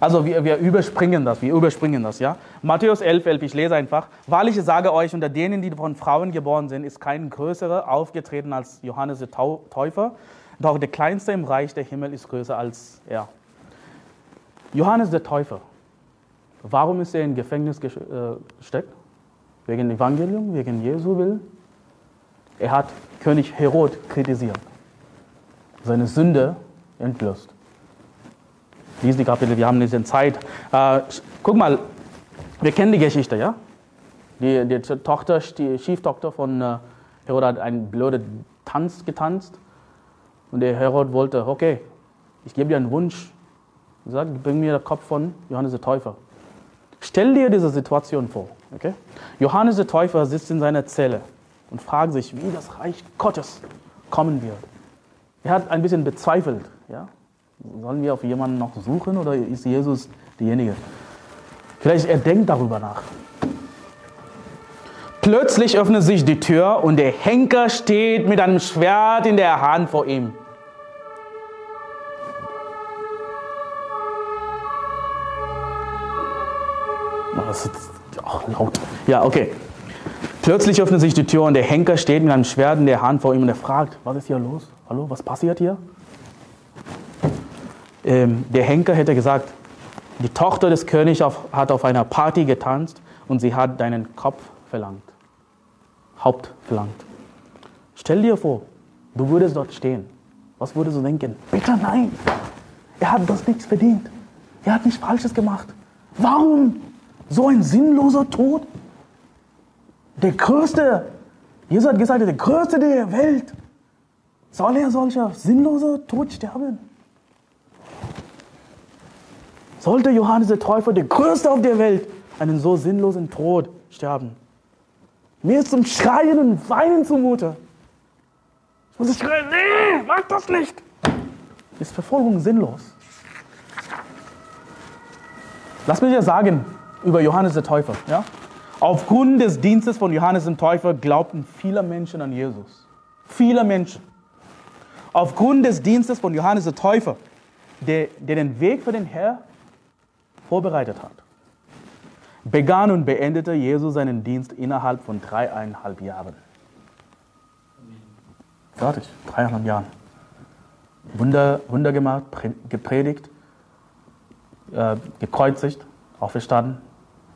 [SPEAKER 1] Also wir, wir überspringen das, wir überspringen das, ja. Matthäus 11, 11, ich lese einfach. Wahrlich sage euch, unter denen, die von Frauen geboren sind, ist kein größerer aufgetreten als Johannes der Täufer. Doch der Kleinste im Reich der Himmel ist größer als er. Johannes der Täufer. Warum ist er in Gefängnis äh, gesteckt? Wegen Evangelium, wegen Jesu Willen? Er hat König Herod kritisiert, seine Sünde entblößt. Lies die Kapitel, wir haben nicht in Zeit. Äh, guck mal, wir kennen die Geschichte, ja? Die, die Tochter, die Schieftochter von äh, Herod hat einen blöden Tanz getanzt. Und der Herod wollte, okay, ich gebe dir einen Wunsch, und sagt, bring mir den Kopf von Johannes der Täufer. Stell dir diese Situation vor. Okay? Johannes der Täufer sitzt in seiner Zelle und fragt sich, wie das Reich Gottes kommen wird. Er hat ein bisschen bezweifelt. Ja? Sollen wir auf jemanden noch suchen oder ist Jesus derjenige? Vielleicht er denkt darüber nach. Plötzlich öffnet sich die Tür und der Henker steht mit einem Schwert in der Hand vor ihm. das ist auch laut. Ja, okay. Plötzlich öffnet sich die Tür und der Henker steht mit einem Schwert in der Hand vor ihm und er fragt, was ist hier los? Hallo, was passiert hier? Ähm, der Henker hätte gesagt, die Tochter des Königs auf, hat auf einer Party getanzt und sie hat deinen Kopf verlangt. Haupt verlangt. Stell dir vor, du würdest dort stehen. Was würdest du denken? Bitte nein. Er hat das nichts verdient. Er hat nichts Falsches gemacht. Warum? So ein sinnloser Tod. Der größte, Jesus hat gesagt, der größte der Welt. Soll er solcher sinnloser Tod sterben? Sollte Johannes der Täufer, der größte auf der Welt, einen so sinnlosen Tod sterben? Mir ist zum Schreien und Weinen zumute. Ich muss schreien, nee, mach das nicht. Ist Verfolgung sinnlos? Lass mich dir sagen, über Johannes der Täufer. Ja? Aufgrund des Dienstes von Johannes dem Täufer glaubten viele Menschen an Jesus. Viele Menschen. Aufgrund des Dienstes von Johannes der Täufer, der, der den Weg für den Herr vorbereitet hat, begann und beendete Jesus seinen Dienst innerhalb von dreieinhalb Jahren. Fertig, dreieinhalb Jahren. Wunder, Wunder gemacht, gepredigt, äh, gekreuzigt, auferstanden,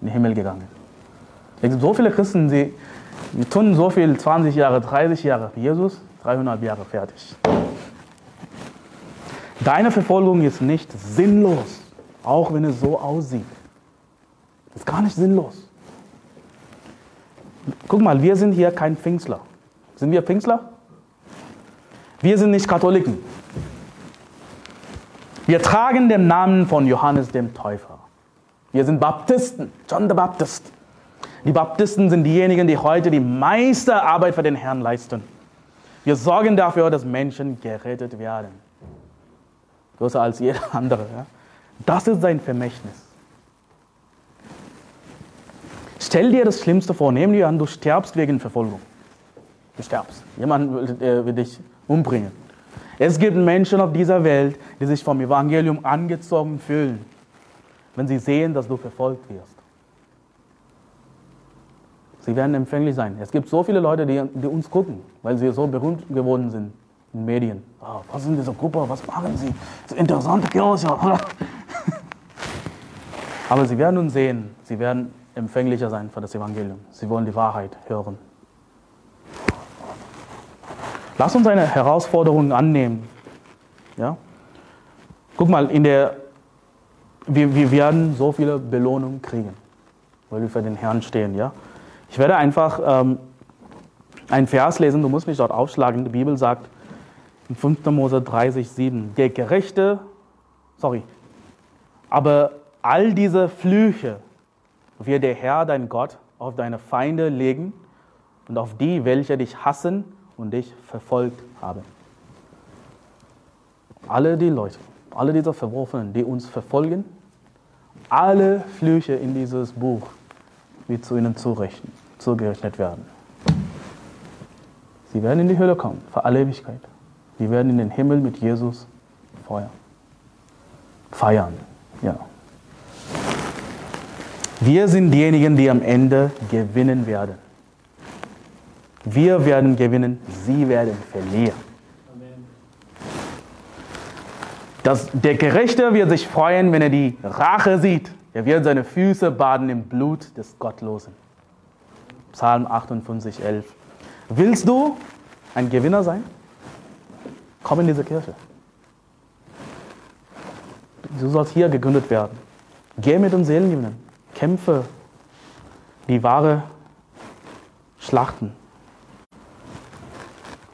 [SPEAKER 1] in den Himmel gegangen. Es gibt so viele Christen, die, tun so viel, 20 Jahre, 30 Jahre. Jesus, 300 Jahre fertig. Deine Verfolgung ist nicht sinnlos, auch wenn es so aussieht. Ist gar nicht sinnlos. Guck mal, wir sind hier kein Pfingstler. Sind wir Pfingstler? Wir sind nicht Katholiken. Wir tragen den Namen von Johannes dem Täufer. Wir sind Baptisten, John the Baptist. Die Baptisten sind diejenigen, die heute die meiste Arbeit für den Herrn leisten. Wir sorgen dafür, dass Menschen gerettet werden. Größer als jeder andere. Ja? Das ist sein Vermächtnis. Stell dir das Schlimmste vor. Nehmen wir an, du sterbst wegen Verfolgung. Du sterbst. Jemand will, äh, will dich umbringen. Es gibt Menschen auf dieser Welt, die sich vom Evangelium angezogen fühlen, wenn sie sehen, dass du verfolgt wirst. Sie werden empfänglich sein. Es gibt so viele Leute, die, die uns gucken, weil sie so berühmt geworden sind in Medien. Oh, was sind diese Gruppe? Was machen sie? Ist interessante Kirche, oder? [LAUGHS] Aber sie werden uns sehen. Sie werden empfänglicher sein für das Evangelium. Sie wollen die Wahrheit hören. Lass uns eine Herausforderung annehmen. Ja? Guck mal, in der, wir, wir werden so viele Belohnungen kriegen, weil wir für den Herrn stehen. Ja? Ich werde einfach ähm, einen Vers lesen, du musst mich dort aufschlagen. Die Bibel sagt in 5. Mose 30, 7, der Gerechte, sorry, aber all diese Flüche wird der Herr, dein Gott, auf deine Feinde legen und auf die, welche dich hassen und dich verfolgt haben. Alle die Leute, alle diese Verworfenen, die uns verfolgen, alle Flüche in dieses Buch wird zu ihnen zurechnen zugerechnet werden. Sie werden in die Hölle kommen, für alle Ewigkeit. Sie werden in den Himmel mit Jesus feuern. Feiern, ja. Wir sind diejenigen, die am Ende gewinnen werden. Wir werden gewinnen, sie werden verlieren. Das, der Gerechte wird sich freuen, wenn er die Rache sieht. Er wird seine Füße baden im Blut des Gottlosen. Psalm 58, 11. Willst du ein Gewinner sein? Komm in diese Kirche. Du sollst hier gegründet werden. Geh mit den Seelengewinnen. Kämpfe die wahre Schlachten.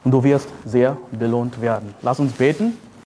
[SPEAKER 1] Und du wirst sehr belohnt werden. Lass uns beten.